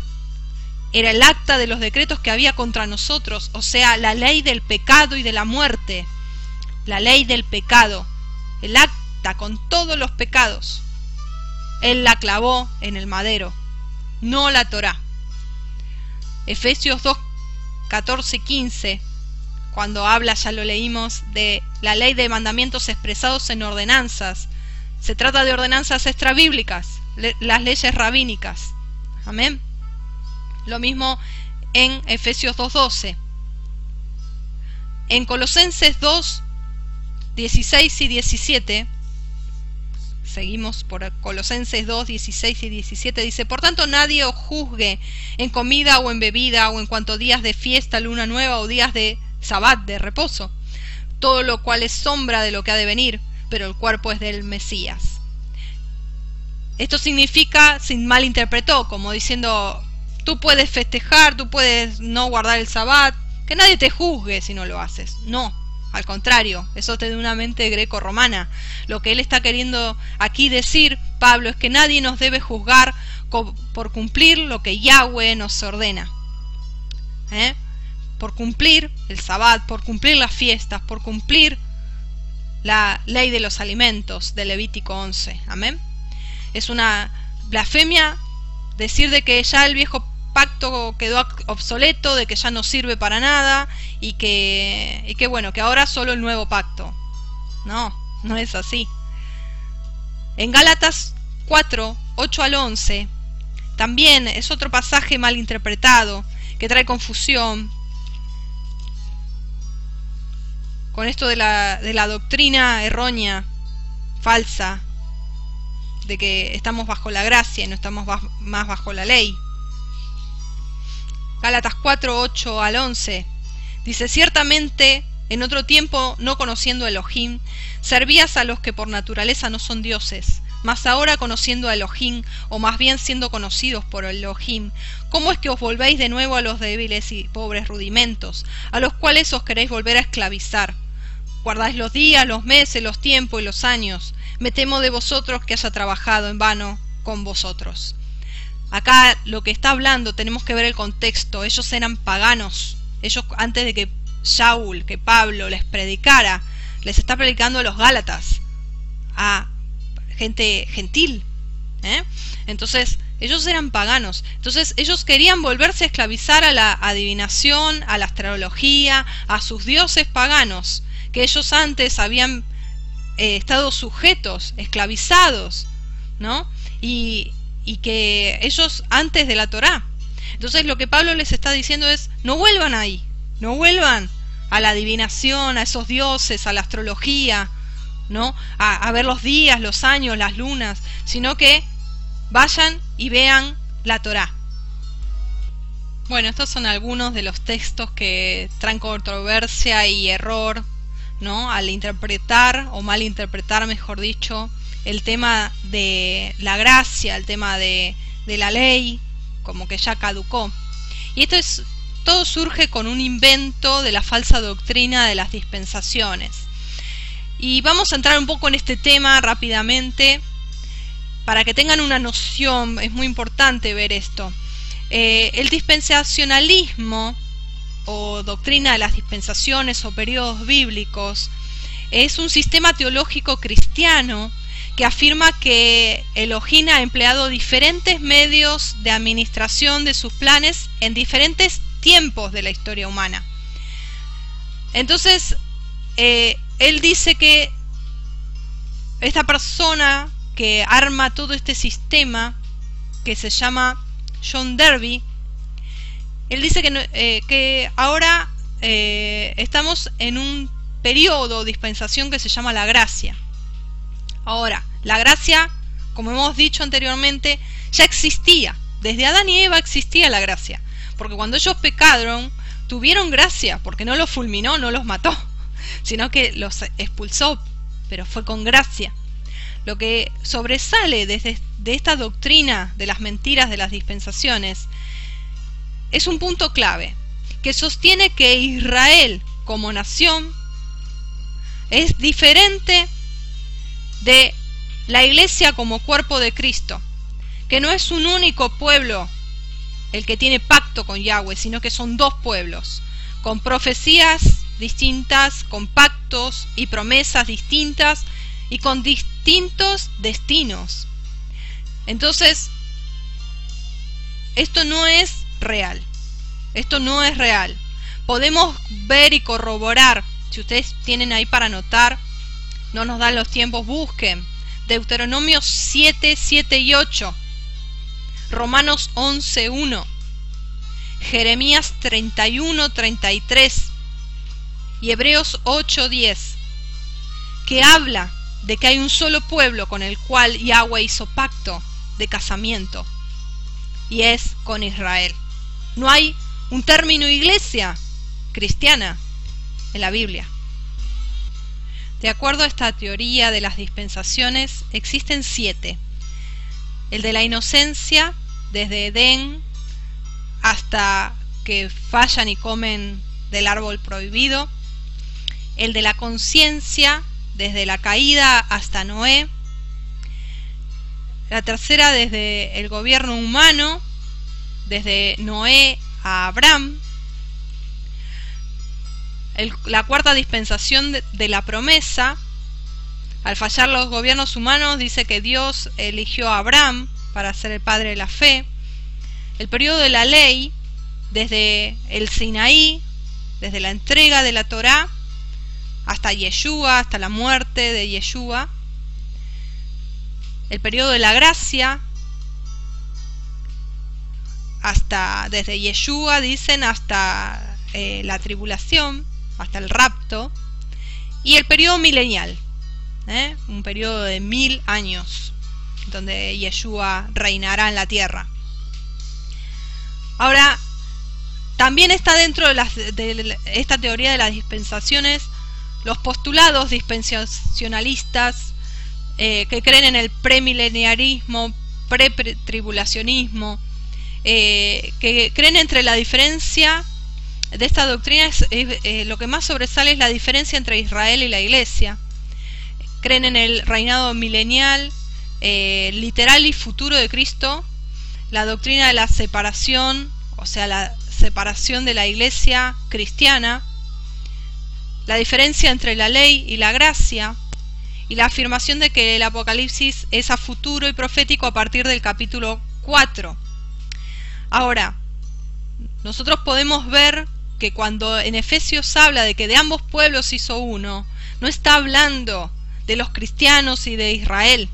era el acta de los decretos que había contra nosotros, o sea, la ley del pecado y de la muerte, la ley del pecado, el acta con todos los pecados. Él la clavó en el madero, no la Torá. Efesios 2, 14, 15, cuando habla, ya lo leímos, de la ley de mandamientos expresados en ordenanzas. Se trata de ordenanzas extrabíblicas, las leyes rabínicas. Amén. Lo mismo en Efesios 2.12. En Colosenses 2, 16 y 17, seguimos por Colosenses 2, 16 y 17, dice, por tanto nadie os juzgue en comida o en bebida o en cuanto días de fiesta, luna nueva o días de sabbat, de reposo, todo lo cual es sombra de lo que ha de venir, pero el cuerpo es del Mesías. Esto significa, sin malinterpretó, como diciendo, Tú puedes festejar, tú puedes no guardar el sabbat, que nadie te juzgue si no lo haces. No, al contrario, eso es de una mente greco-romana. Lo que él está queriendo aquí decir, Pablo, es que nadie nos debe juzgar por cumplir lo que Yahweh nos ordena. ¿Eh? Por cumplir el sabbat, por cumplir las fiestas, por cumplir la ley de los alimentos de Levítico 11. Amén. Es una blasfemia decir de que ya el viejo pacto quedó obsoleto, de que ya no sirve para nada y que, y que bueno, que ahora solo el nuevo pacto. No, no es así. En Gálatas 4, 8 al 11, también es otro pasaje mal interpretado, que trae confusión. Con esto de la, de la doctrina errónea, falsa, de que estamos bajo la gracia y no estamos más bajo la ley. Gálatas 4, 8 al 11. Dice, ciertamente, en otro tiempo, no conociendo a Elohim, servías a los que por naturaleza no son dioses. Mas ahora conociendo a Elohim, o más bien siendo conocidos por Elohim, ¿cómo es que os volvéis de nuevo a los débiles y pobres rudimentos, a los cuales os queréis volver a esclavizar? Guardáis los días, los meses, los tiempos y los años. Me temo de vosotros que haya trabajado en vano con vosotros. Acá lo que está hablando tenemos que ver el contexto. Ellos eran paganos. Ellos antes de que Shaul, que Pablo les predicara, les está predicando a los Gálatas, a gente gentil. ¿eh? Entonces, ellos eran paganos. Entonces, ellos querían volverse a esclavizar a la adivinación, a la astrología, a sus dioses paganos, que ellos antes habían eh, estado sujetos, esclavizados, ¿no? Y, y que ellos antes de la Torá. Entonces lo que Pablo les está diciendo es, no vuelvan ahí, no vuelvan a la adivinación, a esos dioses, a la astrología, ¿no? A, ver los días, los años, las lunas, sino que vayan y vean la Torá. Bueno, estos son algunos de los textos que traen controversia y error, ¿no? Al interpretar o malinterpretar, mejor dicho, el tema de la gracia, el tema de, de la ley, como que ya caducó. Y esto es, todo surge con un invento de la falsa doctrina de las dispensaciones. Y vamos a entrar un poco en este tema rápidamente para que tengan una noción, es muy importante ver esto. Eh, el dispensacionalismo o doctrina de las dispensaciones o periodos bíblicos es un sistema teológico cristiano que afirma que Elohim ha empleado diferentes medios de administración de sus planes en diferentes tiempos de la historia humana. Entonces, eh, él dice que esta persona que arma todo este sistema, que se llama John Derby, él dice que, eh, ahora eh, estamos en un periodo, dispensación que se llama la gracia. Ahora, la gracia, como hemos dicho anteriormente, ya existía. Desde Adán y Eva existía la gracia. Porque cuando ellos pecaron, tuvieron gracia, porque no los fulminó, no los mató. [laughs] sino que los expulsó, pero fue con gracia. Lo que sobresale desde de esta doctrina de las mentiras de las dispensaciones es un punto clave, que sostiene que Israel como nación es diferente de la iglesia como cuerpo de Cristo, que no es un único pueblo el que tiene pacto con Yahweh, sino que son dos pueblos, con profecías distintas, con pactos y promesas distintas y con distintos destinos. Entonces, esto no es real. Esto no es real. Podemos ver y corroborar. Si ustedes tienen ahí para anotar, no nos dan los tiempos, busquen. Deuteronomio 7, 7 y 8. Romanos 11, 1. Jeremías 31, 33. Y Hebreos 8, 10. Que habla de que hay un solo pueblo con el cual Yahweh hizo pacto de casamiento. Y es con Israel. No hay un término iglesia cristiana en la Biblia. De acuerdo a esta teoría de las dispensaciones, existen siete. El de la inocencia, desde Edén hasta que fallan y comen del árbol prohibido. El de la conciencia, desde la caída hasta Noé. La tercera, desde el gobierno humano, desde Noé a Abraham la cuarta dispensación de, la promesa, al fallar los gobiernos humanos, dice que Dios eligió a Abraham para ser el padre de la fe. El periodo de la ley, desde el Sinaí, desde la entrega de la Torá, hasta Yeshua, hasta la muerte de Yeshua. El periodo de la gracia, hasta desde Yeshua, dicen, hasta eh, la tribulación hasta el rapto, y el periodo milenial, ¿eh? un periodo de mil años, donde Yeshua reinará en la tierra. Ahora, también está dentro de, esta teoría de las dispensaciones los postulados dispensacionalistas eh, que creen en el premileniarismo, pre-tribulacionismo, eh, que creen entre la diferencia de esta doctrina es, eh, lo que más sobresale es la diferencia entre Israel y la Iglesia. Creen en el reinado milenial, eh, literal y futuro de Cristo, la doctrina de la separación, o sea, la separación de la Iglesia cristiana, la diferencia entre la ley y la gracia, y la afirmación de que el Apocalipsis es a futuro y profético a partir del capítulo 4. Ahora, nosotros podemos ver que cuando en Efesios habla de que de ambos pueblos hizo uno, no está hablando de los cristianos y de Israel.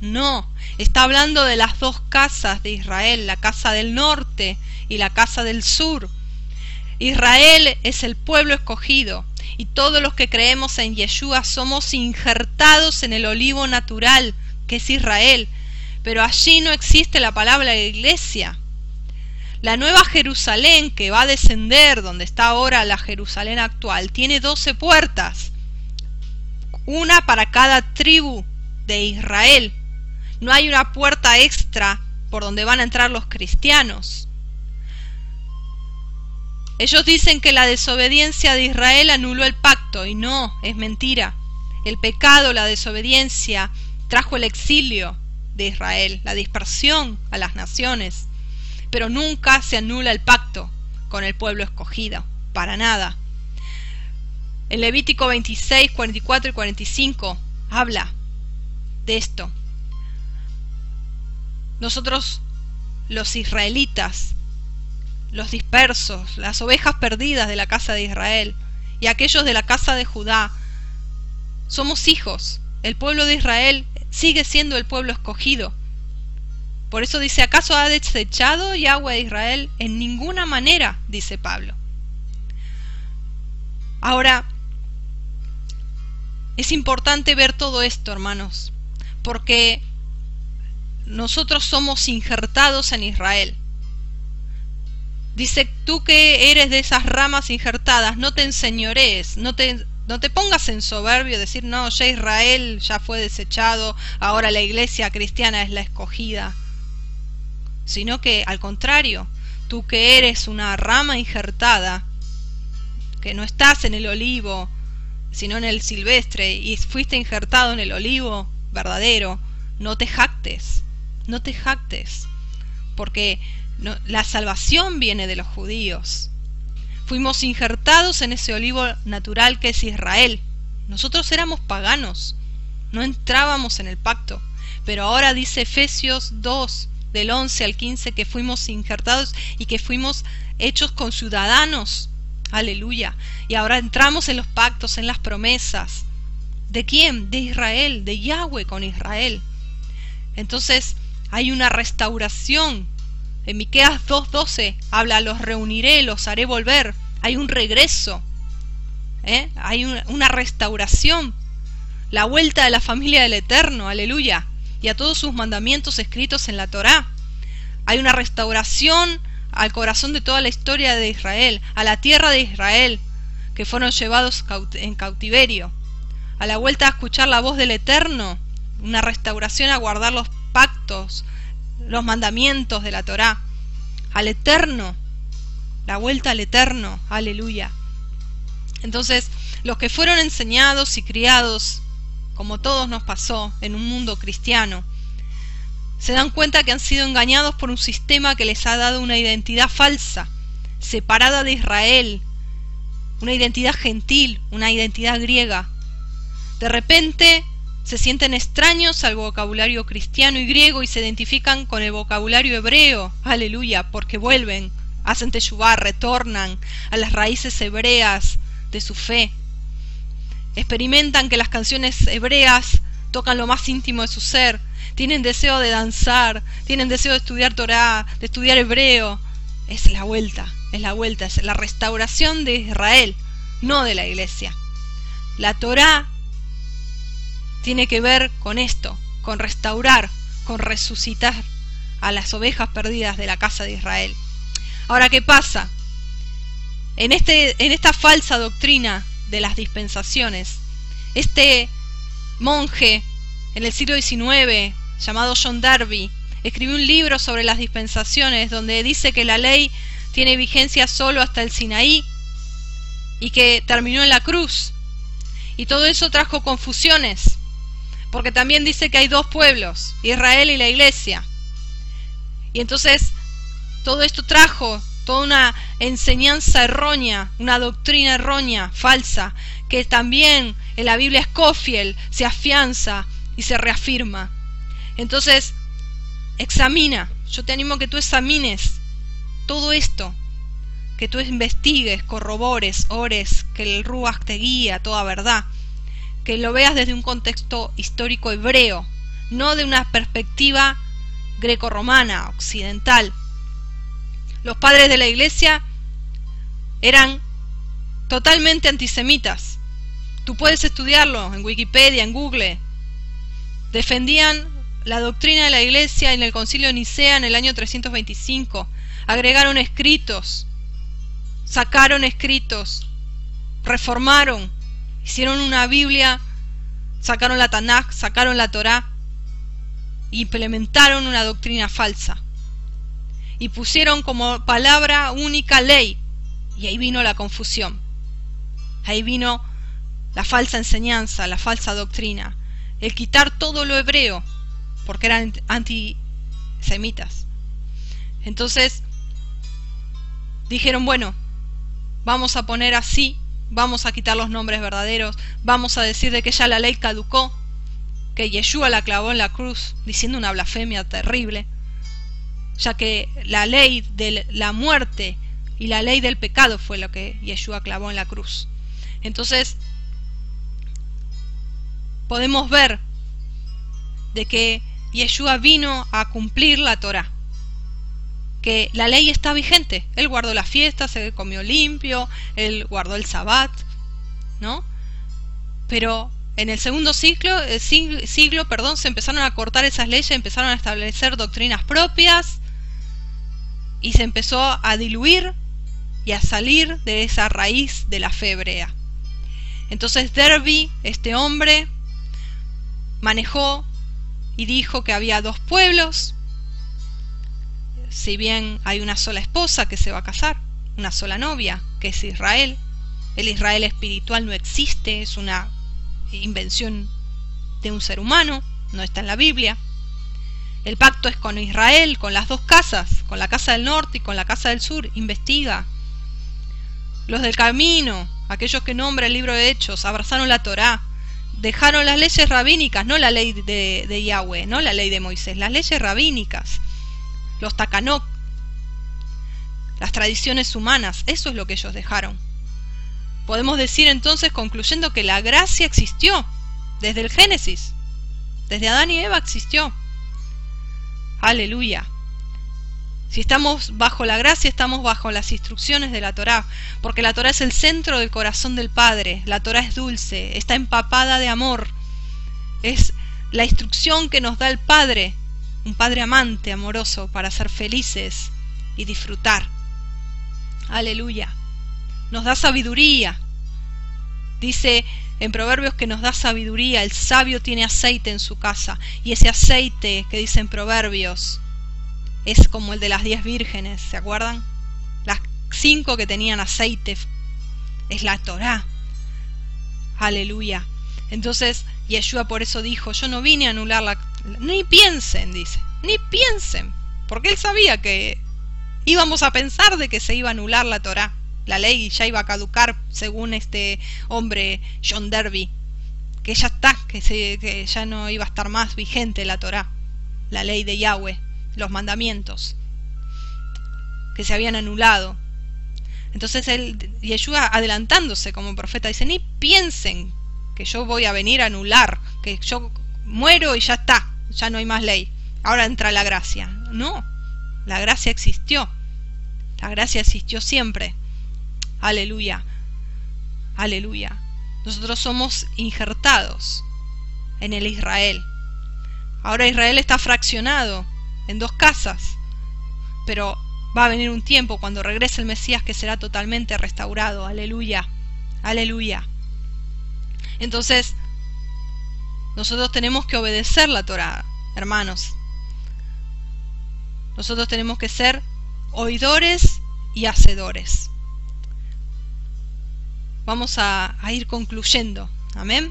No, está hablando de las dos casas de Israel, la casa del norte y la casa del sur. Israel es el pueblo escogido y todos los que creemos en Yeshua somos injertados en el olivo natural que es Israel. Pero allí no existe la palabra iglesia. La nueva Jerusalén que va a descender, donde está ahora la Jerusalén actual, tiene doce puertas, una para cada tribu de Israel. No hay una puerta extra por donde van a entrar los cristianos. Ellos dicen que la desobediencia de Israel anuló el pacto y no, es mentira. El pecado, la desobediencia, trajo el exilio de Israel, la dispersión a las naciones pero nunca se anula el pacto con el pueblo escogido, para nada. El Levítico 26, 44 y 45 habla de esto. Nosotros, los israelitas, los dispersos, las ovejas perdidas de la casa de Israel y aquellos de la casa de Judá, somos hijos. El pueblo de Israel sigue siendo el pueblo escogido. Por eso dice, ¿acaso ha desechado Yahweh a Israel? En ninguna manera, dice Pablo. Ahora, es importante ver todo esto, hermanos, porque nosotros somos injertados en Israel. Dice, tú que eres de esas ramas injertadas, no te enseñorees, no te no te pongas en soberbio decir, no, ya Israel ya fue desechado, ahora la iglesia cristiana es la escogida. Sino que, al contrario, tú que eres una rama injertada, que no estás en el olivo, sino en el silvestre, y fuiste injertado en el olivo verdadero, no te jactes, no te jactes, porque la salvación viene de los judíos. Fuimos injertados en ese olivo natural que es Israel. Nosotros éramos paganos, no entrábamos en el pacto. Pero ahora dice Efesios 2, del 11 al 15, que fuimos injertados y que fuimos hechos con ciudadanos. Aleluya. Y ahora entramos en los pactos, en las promesas. ¿De quién? De Israel, de Yahweh con Israel. Entonces hay una restauración en Miqueas 2.12 habla, los reuniré, los haré volver. Hay un regreso. ¿eh? Hay una restauración. La vuelta de la familia del Eterno, aleluya. Y a todos sus mandamientos escritos en la Torá. Hay una restauración al corazón de toda la historia de Israel, a la tierra de Israel, que fueron llevados en cautiverio. A la vuelta a escuchar la voz del Eterno, una restauración a guardar los pactos, los mandamientos de la Torá, al eterno, la vuelta al eterno, aleluya. Entonces, los que fueron enseñados y criados, como todos nos pasó en un mundo cristiano, se dan cuenta que han sido engañados por un sistema que les ha dado una identidad falsa, separada de Israel, una identidad gentil, una identidad griega. De repente se sienten extraños al vocabulario cristiano y griego y se identifican con el vocabulario hebreo, aleluya, porque vuelven, hacen teshuvah, retornan a las raíces hebreas de su fe. Experimentan que las canciones hebreas tocan lo más íntimo de su ser, tienen deseo de danzar, tienen deseo de estudiar Torah, de estudiar hebreo. Es la vuelta, es la vuelta, es la restauración de Israel, no de la iglesia. La Torah tiene que ver con esto, con restaurar, con resucitar a las ovejas perdidas de la casa de Israel. Ahora, ¿qué pasa? En, este, en esta falsa doctrina de las dispensaciones, este monje en el siglo XIX, llamado John Darby, escribió un libro sobre las dispensaciones donde dice que la ley tiene vigencia solo hasta el Sinaí y que terminó en la cruz. Y todo eso trajo confusiones porque también dice que hay dos pueblos, Israel y la iglesia. Y entonces todo esto trajo toda una enseñanza errónea, una doctrina errónea, falsa, que también en la Biblia Scofield se afianza y se reafirma. Entonces, examina, yo te animo a que tú examines todo esto, que tú investigues, corrobores, ores, que el Ruach te guía toda verdad que lo veas desde un contexto histórico hebreo, no de una perspectiva greco-romana, occidental. Los padres de la iglesia eran totalmente antisemitas. Tú puedes estudiarlo en Wikipedia, en Google. Defendían la doctrina de la iglesia en el concilio de Nicea en el año 325. Agregaron escritos, sacaron escritos, reformaron, hicieron una Biblia, sacaron la Tanakh, sacaron la Torá, implementaron una doctrina falsa y pusieron como palabra única ley y ahí vino la confusión. Ahí vino la falsa enseñanza, la falsa doctrina, el quitar todo lo hebreo, porque eran antisemitas. Entonces dijeron, bueno, vamos a poner así vamos a quitar los nombres verdaderos, vamos a decir de que ya la ley caducó, que Yeshua la clavó en la cruz, diciendo una blasfemia terrible, ya que la ley de la muerte y la ley del pecado fue lo que Yeshua clavó en la cruz. Entonces, podemos ver de que Yeshua vino a cumplir la Torah que la ley está vigente. Él guardó la fiesta, se comió limpio, él guardó el sabbat, ¿no? Pero en el segundo siglo, el siglo, siglo, perdón, se empezaron a cortar esas leyes, empezaron a establecer doctrinas propias y se empezó a diluir y a salir de esa raíz de la fe hebrea. Entonces Derby, este hombre, manejó y dijo que había dos pueblos, si bien hay una sola esposa que se va a casar, una sola novia, que es Israel, el Israel espiritual no existe, es una invención de un ser humano, no está en la Biblia. El pacto es con Israel, con las dos casas, con la casa del norte y con la casa del sur. Investiga. Los del camino, aquellos que nombra el libro de Hechos, abrazaron la Torá, dejaron las leyes rabínicas, no la ley de, de Yahweh, no la ley de Moisés, las leyes rabínicas, los takanok, las tradiciones humanas, eso es lo que ellos dejaron. Podemos decir entonces, concluyendo, que la gracia existió desde el Génesis, desde Adán y Eva existió. Aleluya. Si estamos bajo la gracia, estamos bajo las instrucciones de la Torá, porque la Torá es el centro del corazón del Padre, la Torá es dulce, está empapada de amor, es la instrucción que nos da el Padre, un Padre amante, amoroso, para ser felices y disfrutar. Aleluya. Nos da sabiduría. Dice en Proverbios que nos da sabiduría, el sabio tiene aceite en su casa, y ese aceite que dice en Proverbios es como el de las diez vírgenes, ¿se acuerdan? Las cinco que tenían aceite es la Torá. Aleluya. Entonces Yeshua por eso dijo, yo no vine a anular la... Ni piensen, dice, ni piensen, porque él sabía que íbamos a pensar de que se iba a anular la Torá. La ley ya iba a caducar según este hombre John Derby, que ya está, que, se, que ya no iba a estar más vigente la Torá, la ley de Yahweh los mandamientos que se habían anulado. Entonces él, Yeshua adelantándose como profeta, dice, ni piensen que yo voy a venir a anular, que yo muero y ya está, ya no hay más ley. Ahora entra la gracia. No, la gracia existió. La gracia existió siempre. Aleluya. Aleluya. Nosotros somos injertados en el Israel. Ahora Israel está fraccionado en dos casas. Pero va a venir un tiempo cuando regrese el Mesías que será totalmente restaurado. Aleluya. Aleluya. Entonces, nosotros tenemos que obedecer la Torah, hermanos. Nosotros tenemos que ser oidores y hacedores. Vamos a, a ir concluyendo. Amén.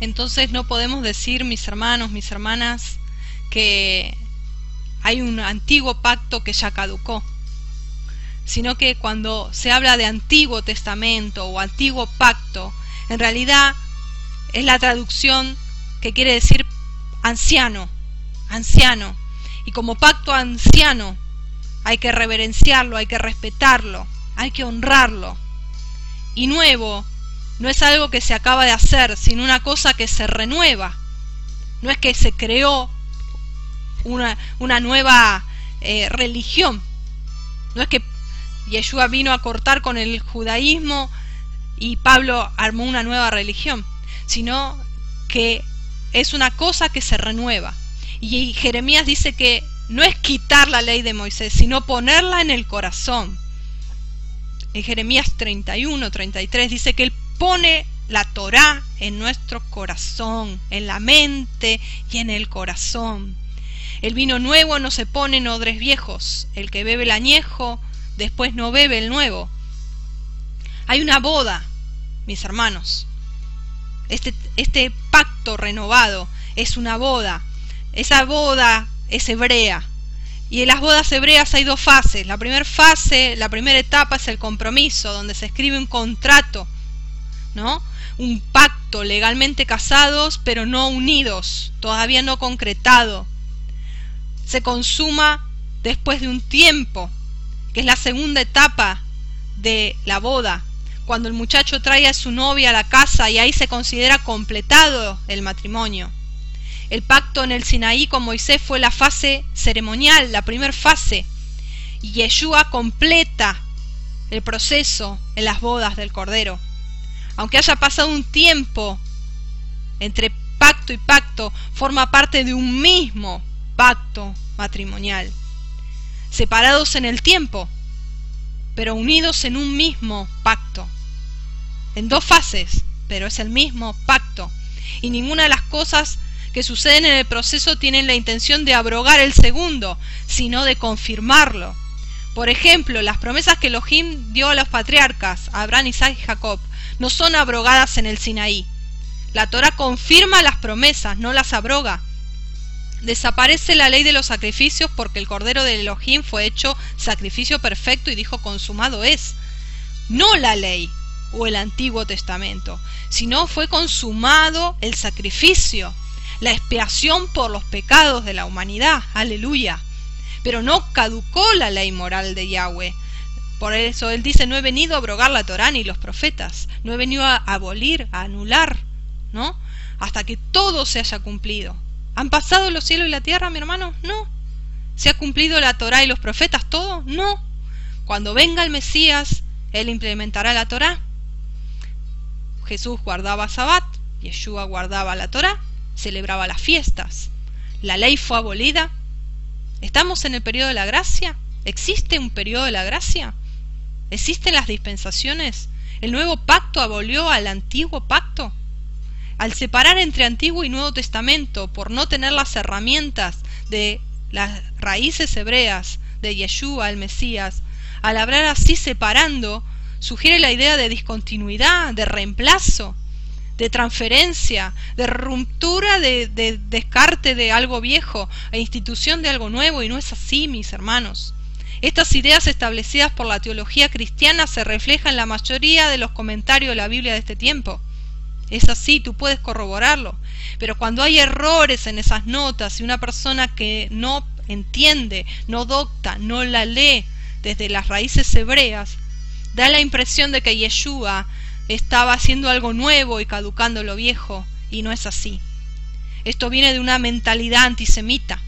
Entonces no podemos decir, mis hermanos, mis hermanas, que hay un antiguo pacto que ya caducó, sino que cuando se habla de Antiguo Testamento o Antiguo Pacto, en realidad es la traducción que quiere decir anciano, anciano. Y como pacto anciano hay que reverenciarlo, hay que respetarlo, hay que honrarlo. Y nuevo no es algo que se acaba de hacer, sino una cosa que se renueva. No es que se creó una, nueva eh, religión. No es que Yeshua vino a cortar con el judaísmo y Pablo armó una nueva religión, sino que es una cosa que se renueva. Y Jeremías dice que no es quitar la ley de Moisés, sino ponerla en el corazón. En Jeremías 31, 33 dice que Él pone la Torá en nuestro corazón, en la mente y en el corazón. El vino nuevo no se pone en odres viejos. El que bebe el añejo después no bebe el nuevo. Hay una boda, mis hermanos. Este, este pacto renovado es una boda. Esa boda es hebrea. Y en las bodas hebreas hay dos fases. La primera fase, la primera etapa es el compromiso, donde se escribe un contrato, ¿no? Un pacto legalmente casados, pero no unidos, todavía no concretado se consuma después de un tiempo, que es la segunda etapa de la boda, cuando el muchacho trae a su novia a la casa y ahí se considera completado el matrimonio. El pacto en el Sinaí con Moisés fue la fase ceremonial, la primera fase, y Yeshua completa el proceso en las bodas del Cordero. Aunque haya pasado un tiempo entre pacto y pacto, forma parte de un mismo pacto matrimonial, separados en el tiempo, pero unidos en un mismo pacto. en dos fases, pero es el mismo pacto. Y ninguna de las cosas que suceden en el proceso tienen la intención de abrogar el segundo, sino de confirmarlo. Por ejemplo, las promesas que Elohim dio a los patriarcas, Abraham, Isaac y Jacob, no son abrogadas en el Sinaí. La Torah confirma las promesas, no las abroga. Desaparece la ley de los sacrificios porque el Cordero de Elohim fue hecho sacrificio perfecto y dijo consumado es. No la ley o el Antiguo Testamento, sino fue consumado el sacrificio, la expiación por los pecados de la humanidad. Aleluya. Pero no caducó la ley moral de Yahweh. Por eso él dice, no he venido a abrogar la Torá ni los profetas, no he venido a abolir, a anular, ¿no? Hasta que todo se haya cumplido. ¿Han pasado los cielos y la tierra, mi hermano? No. ¿Se ha cumplido la Torá y los profetas todo? No. Cuando venga el Mesías, Él implementará la Torá. Jesús guardaba Sabbat, Yeshua guardaba la Torá, celebraba las fiestas. La ley fue abolida. ¿Estamos en el periodo de la gracia? ¿Existe un periodo de la gracia? ¿Existen las dispensaciones? ¿El nuevo pacto abolió al antiguo pacto? Al separar entre Antiguo y Nuevo Testamento por no tener las herramientas de las raíces hebreas de Yeshua, el Mesías, al hablar así separando, sugiere la idea de discontinuidad, de reemplazo, de transferencia, de ruptura, de, de, descarte de algo viejo e institución de algo nuevo, y no es así, mis hermanos. Estas ideas establecidas por la teología cristiana se reflejan en la mayoría de los comentarios de la Biblia de este tiempo. Es así, tú puedes corroborarlo. Pero cuando hay errores en esas notas y una persona que no entiende, no docta, no la lee desde las raíces hebreas, da la impresión de que Yeshua estaba haciendo algo nuevo y caducando lo viejo, y no es así. Esto viene de una mentalidad antisemita,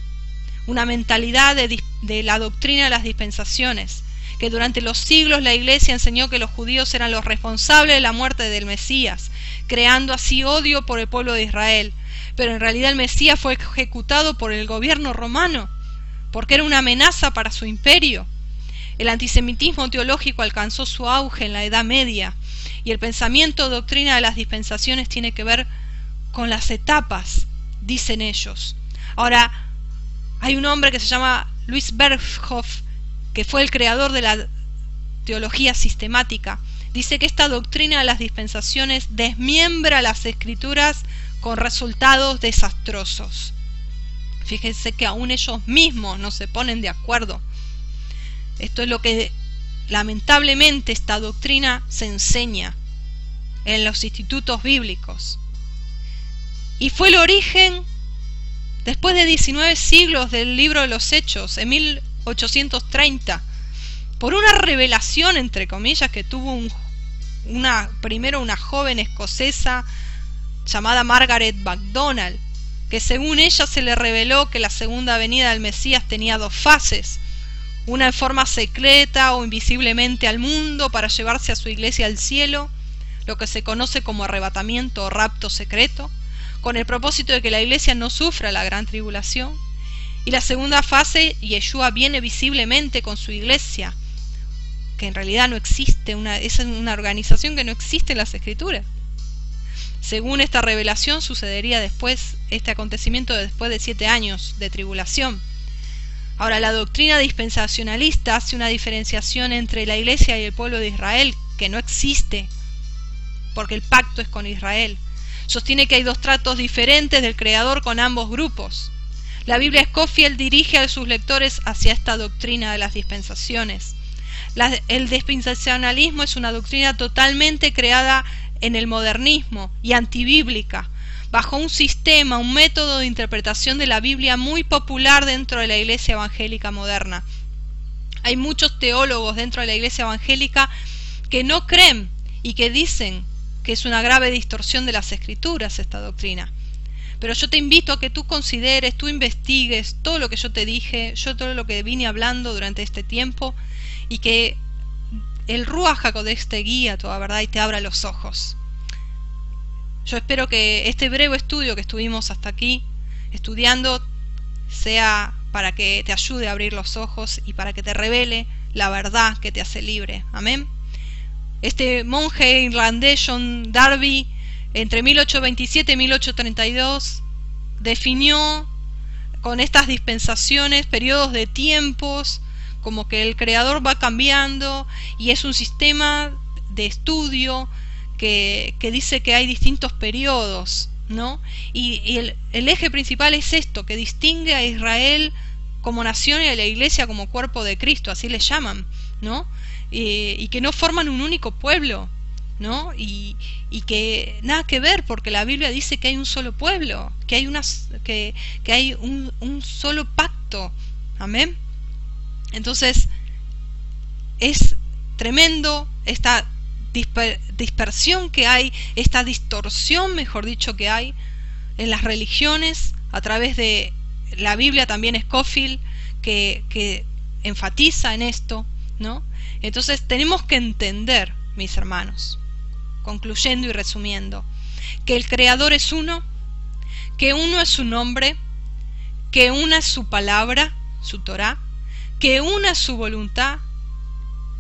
una mentalidad de, de la doctrina de las dispensaciones, que durante los siglos la Iglesia enseñó que los judíos eran los responsables de la muerte del Mesías, creando así odio por el pueblo de Israel. Pero en realidad el Mesías fue ejecutado por el gobierno romano, porque era una amenaza para su imperio. El antisemitismo teológico alcanzó su auge en la Edad Media, y el pensamiento doctrina de las dispensaciones tiene que ver con las etapas, dicen ellos. Ahora, hay un hombre que se llama Luis Berghoff, que fue el creador de la teología sistemática, dice que esta doctrina de las dispensaciones desmiembra las escrituras con resultados desastrosos. Fíjense que aún ellos mismos no se ponen de acuerdo. Esto es lo que lamentablemente esta doctrina se enseña en los institutos bíblicos. Y fue el origen, después de 19 siglos del libro de los Hechos, en 830, por una revelación, entre comillas, que tuvo un, una, primero una joven escocesa llamada Margaret MacDonald, que según ella se le reveló que la segunda venida del Mesías tenía dos fases, una en forma secreta o invisiblemente al mundo para llevarse a su iglesia al cielo, lo que se conoce como arrebatamiento o rapto secreto, con el propósito de que la iglesia no sufra la gran tribulación, y la segunda fase, Yeshua viene visiblemente con su iglesia, que en realidad no existe, una, es una organización que no existe en las escrituras. Según esta revelación sucedería después, este acontecimiento después de siete años de tribulación. Ahora, la doctrina dispensacionalista hace una diferenciación entre la iglesia y el pueblo de Israel, que no existe, porque el pacto es con Israel. Sostiene que hay dos tratos diferentes del Creador con ambos grupos. La Biblia Scofield dirige a sus lectores hacia esta doctrina de las dispensaciones. el dispensacionalismo es una doctrina totalmente creada en el modernismo y antibíblica, bajo un sistema, un método de interpretación de la Biblia muy popular dentro de la Iglesia Evangélica moderna. Hay muchos teólogos dentro de la Iglesia Evangélica que no creen y que dicen que es una grave distorsión de las escrituras esta doctrina. Pero yo te invito a que tú consideres, tú investigues todo lo que yo te dije, yo todo lo que vine hablando durante este tiempo y que el Ruach de te guía toda verdad y te abra los ojos. Yo espero que este breve estudio que estuvimos hasta aquí estudiando sea para que te ayude a abrir los ojos y para que te revele la verdad que te hace libre. Amén. este monje irlandés John Darby entre 1827 y 1832 definió con estas dispensaciones periodos de tiempos como que el creador va cambiando y es un sistema de estudio que, dice que hay distintos periodos, ¿no? Y, el, eje principal es esto, que distingue a Israel como nación y a la iglesia como cuerpo de Cristo, así le llaman, ¿no? y que no forman un único pueblo, ¿no? Y, que nada que ver, porque la Biblia dice que hay un solo pueblo, que hay, unas, que, que hay un, un solo pacto, amén. Entonces, es tremendo esta dispersión que hay, esta distorsión, mejor dicho, que hay en las religiones a través de la Biblia también Scofield que, que enfatiza en esto, ¿no? Entonces tenemos que entender, mis hermanos, concluyendo y resumiendo, que el Creador es uno, que uno es su nombre, que una es su palabra, su Torah, que una es su voluntad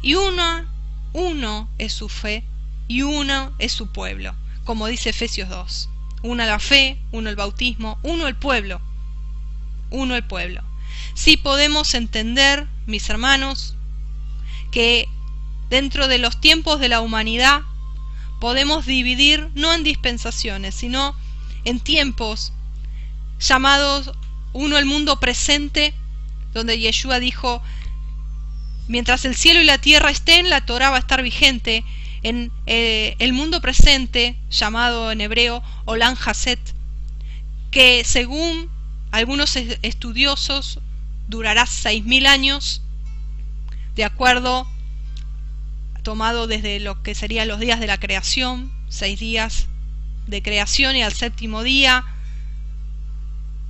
y uno, uno es su fe y uno es su pueblo, como dice Efesios 2. Una la fe, uno el bautismo, uno el pueblo, uno el pueblo. Si podemos entender, mis hermanos, que dentro de los tiempos de la humanidad podemos dividir no en dispensaciones, sino en tiempos llamados uno el mundo presente, donde Yeshua dijo, mientras el cielo y la tierra estén, la Torah va a estar vigente, en eh, el mundo presente, llamado en hebreo Olam Haset, que según algunos estudiosos durará seis mil años, de acuerdo tomado desde lo que serían los días de la creación, seis días de creación y al séptimo día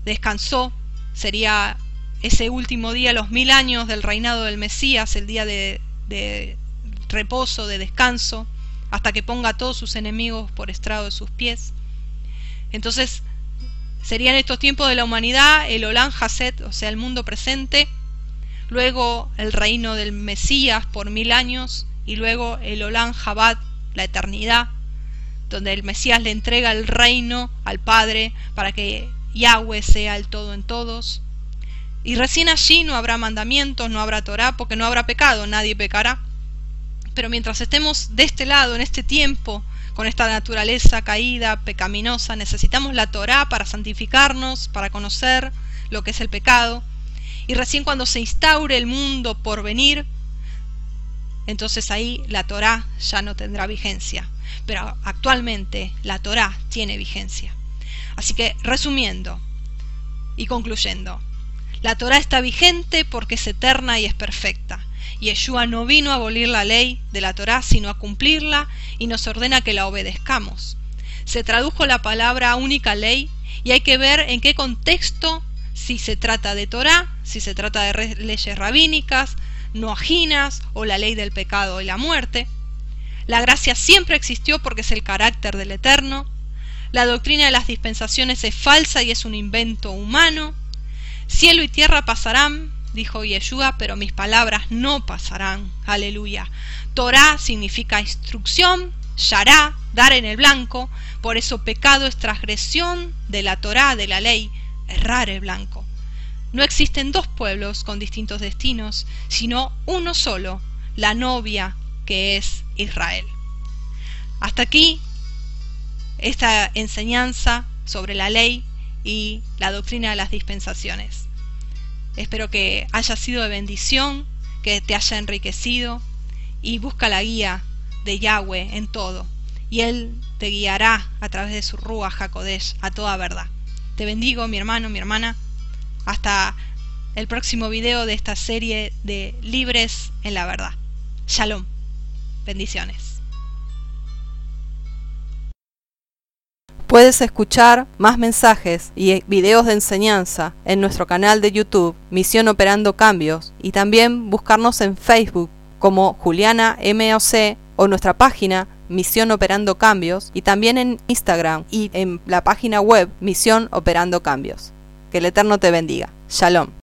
descansó, sería ese último día, los mil años del reinado del Mesías, el día de, de reposo, de descanso, hasta que ponga a todos sus enemigos por estrado de sus pies. Entonces, serían estos tiempos de la humanidad el Olam Haset, o sea, el mundo presente, luego el reino del Mesías por mil años, y luego el Olam Jabat, la eternidad, donde el Mesías le entrega el reino al Padre para que Yahweh sea el todo en todos. Y recién allí no habrá mandamientos, no habrá Torah, porque no habrá pecado, nadie pecará. Pero mientras estemos de este lado, en este tiempo, con esta naturaleza caída, pecaminosa, necesitamos la Torah para santificarnos, para conocer lo que es el pecado. Y recién cuando se instaure el mundo por venir, entonces ahí la Torá ya no tendrá vigencia. Pero actualmente la Torá tiene vigencia. Así que resumiendo y concluyendo, la Torá está vigente porque es eterna y es perfecta. Yeshua no vino a abolir la ley de la Torá, sino a cumplirla y nos ordena que la obedezcamos. Se tradujo la palabra única ley y hay que ver en qué contexto, si se trata de Torá, si se trata de leyes rabínicas, no aginas o la ley del pecado y la muerte. La gracia siempre existió porque es el carácter del Eterno. La doctrina de las dispensaciones es falsa y es un invento humano. Cielo y tierra pasarán, dijo Yeshua, pero mis palabras no pasarán. Aleluya. Torah significa instrucción, Yará, dar en el blanco, por eso pecado es transgresión de la Torah, de la ley, errar el blanco. No existen dos pueblos con distintos destinos, sino uno solo, la novia que es Israel. Hasta aquí esta enseñanza sobre la ley y la doctrina de las dispensaciones. Espero que haya sido de bendición, que te haya enriquecido y busca la guía de Yahweh en todo y Él te guiará a través de su Rúa Jacodesh a toda verdad. Te bendigo, mi hermano, mi hermana. Hasta el próximo video de esta serie de Libres en la Verdad. Shalom. Bendiciones. Puedes escuchar más mensajes y videos de enseñanza en nuestro canal de YouTube Misión Operando Cambios y también buscarnos en Facebook como Juliana MOC o nuestra página Misión Operando Cambios y también en Instagram y en la página web Misión Operando Cambios. Que el Eterno te bendiga. Shalom.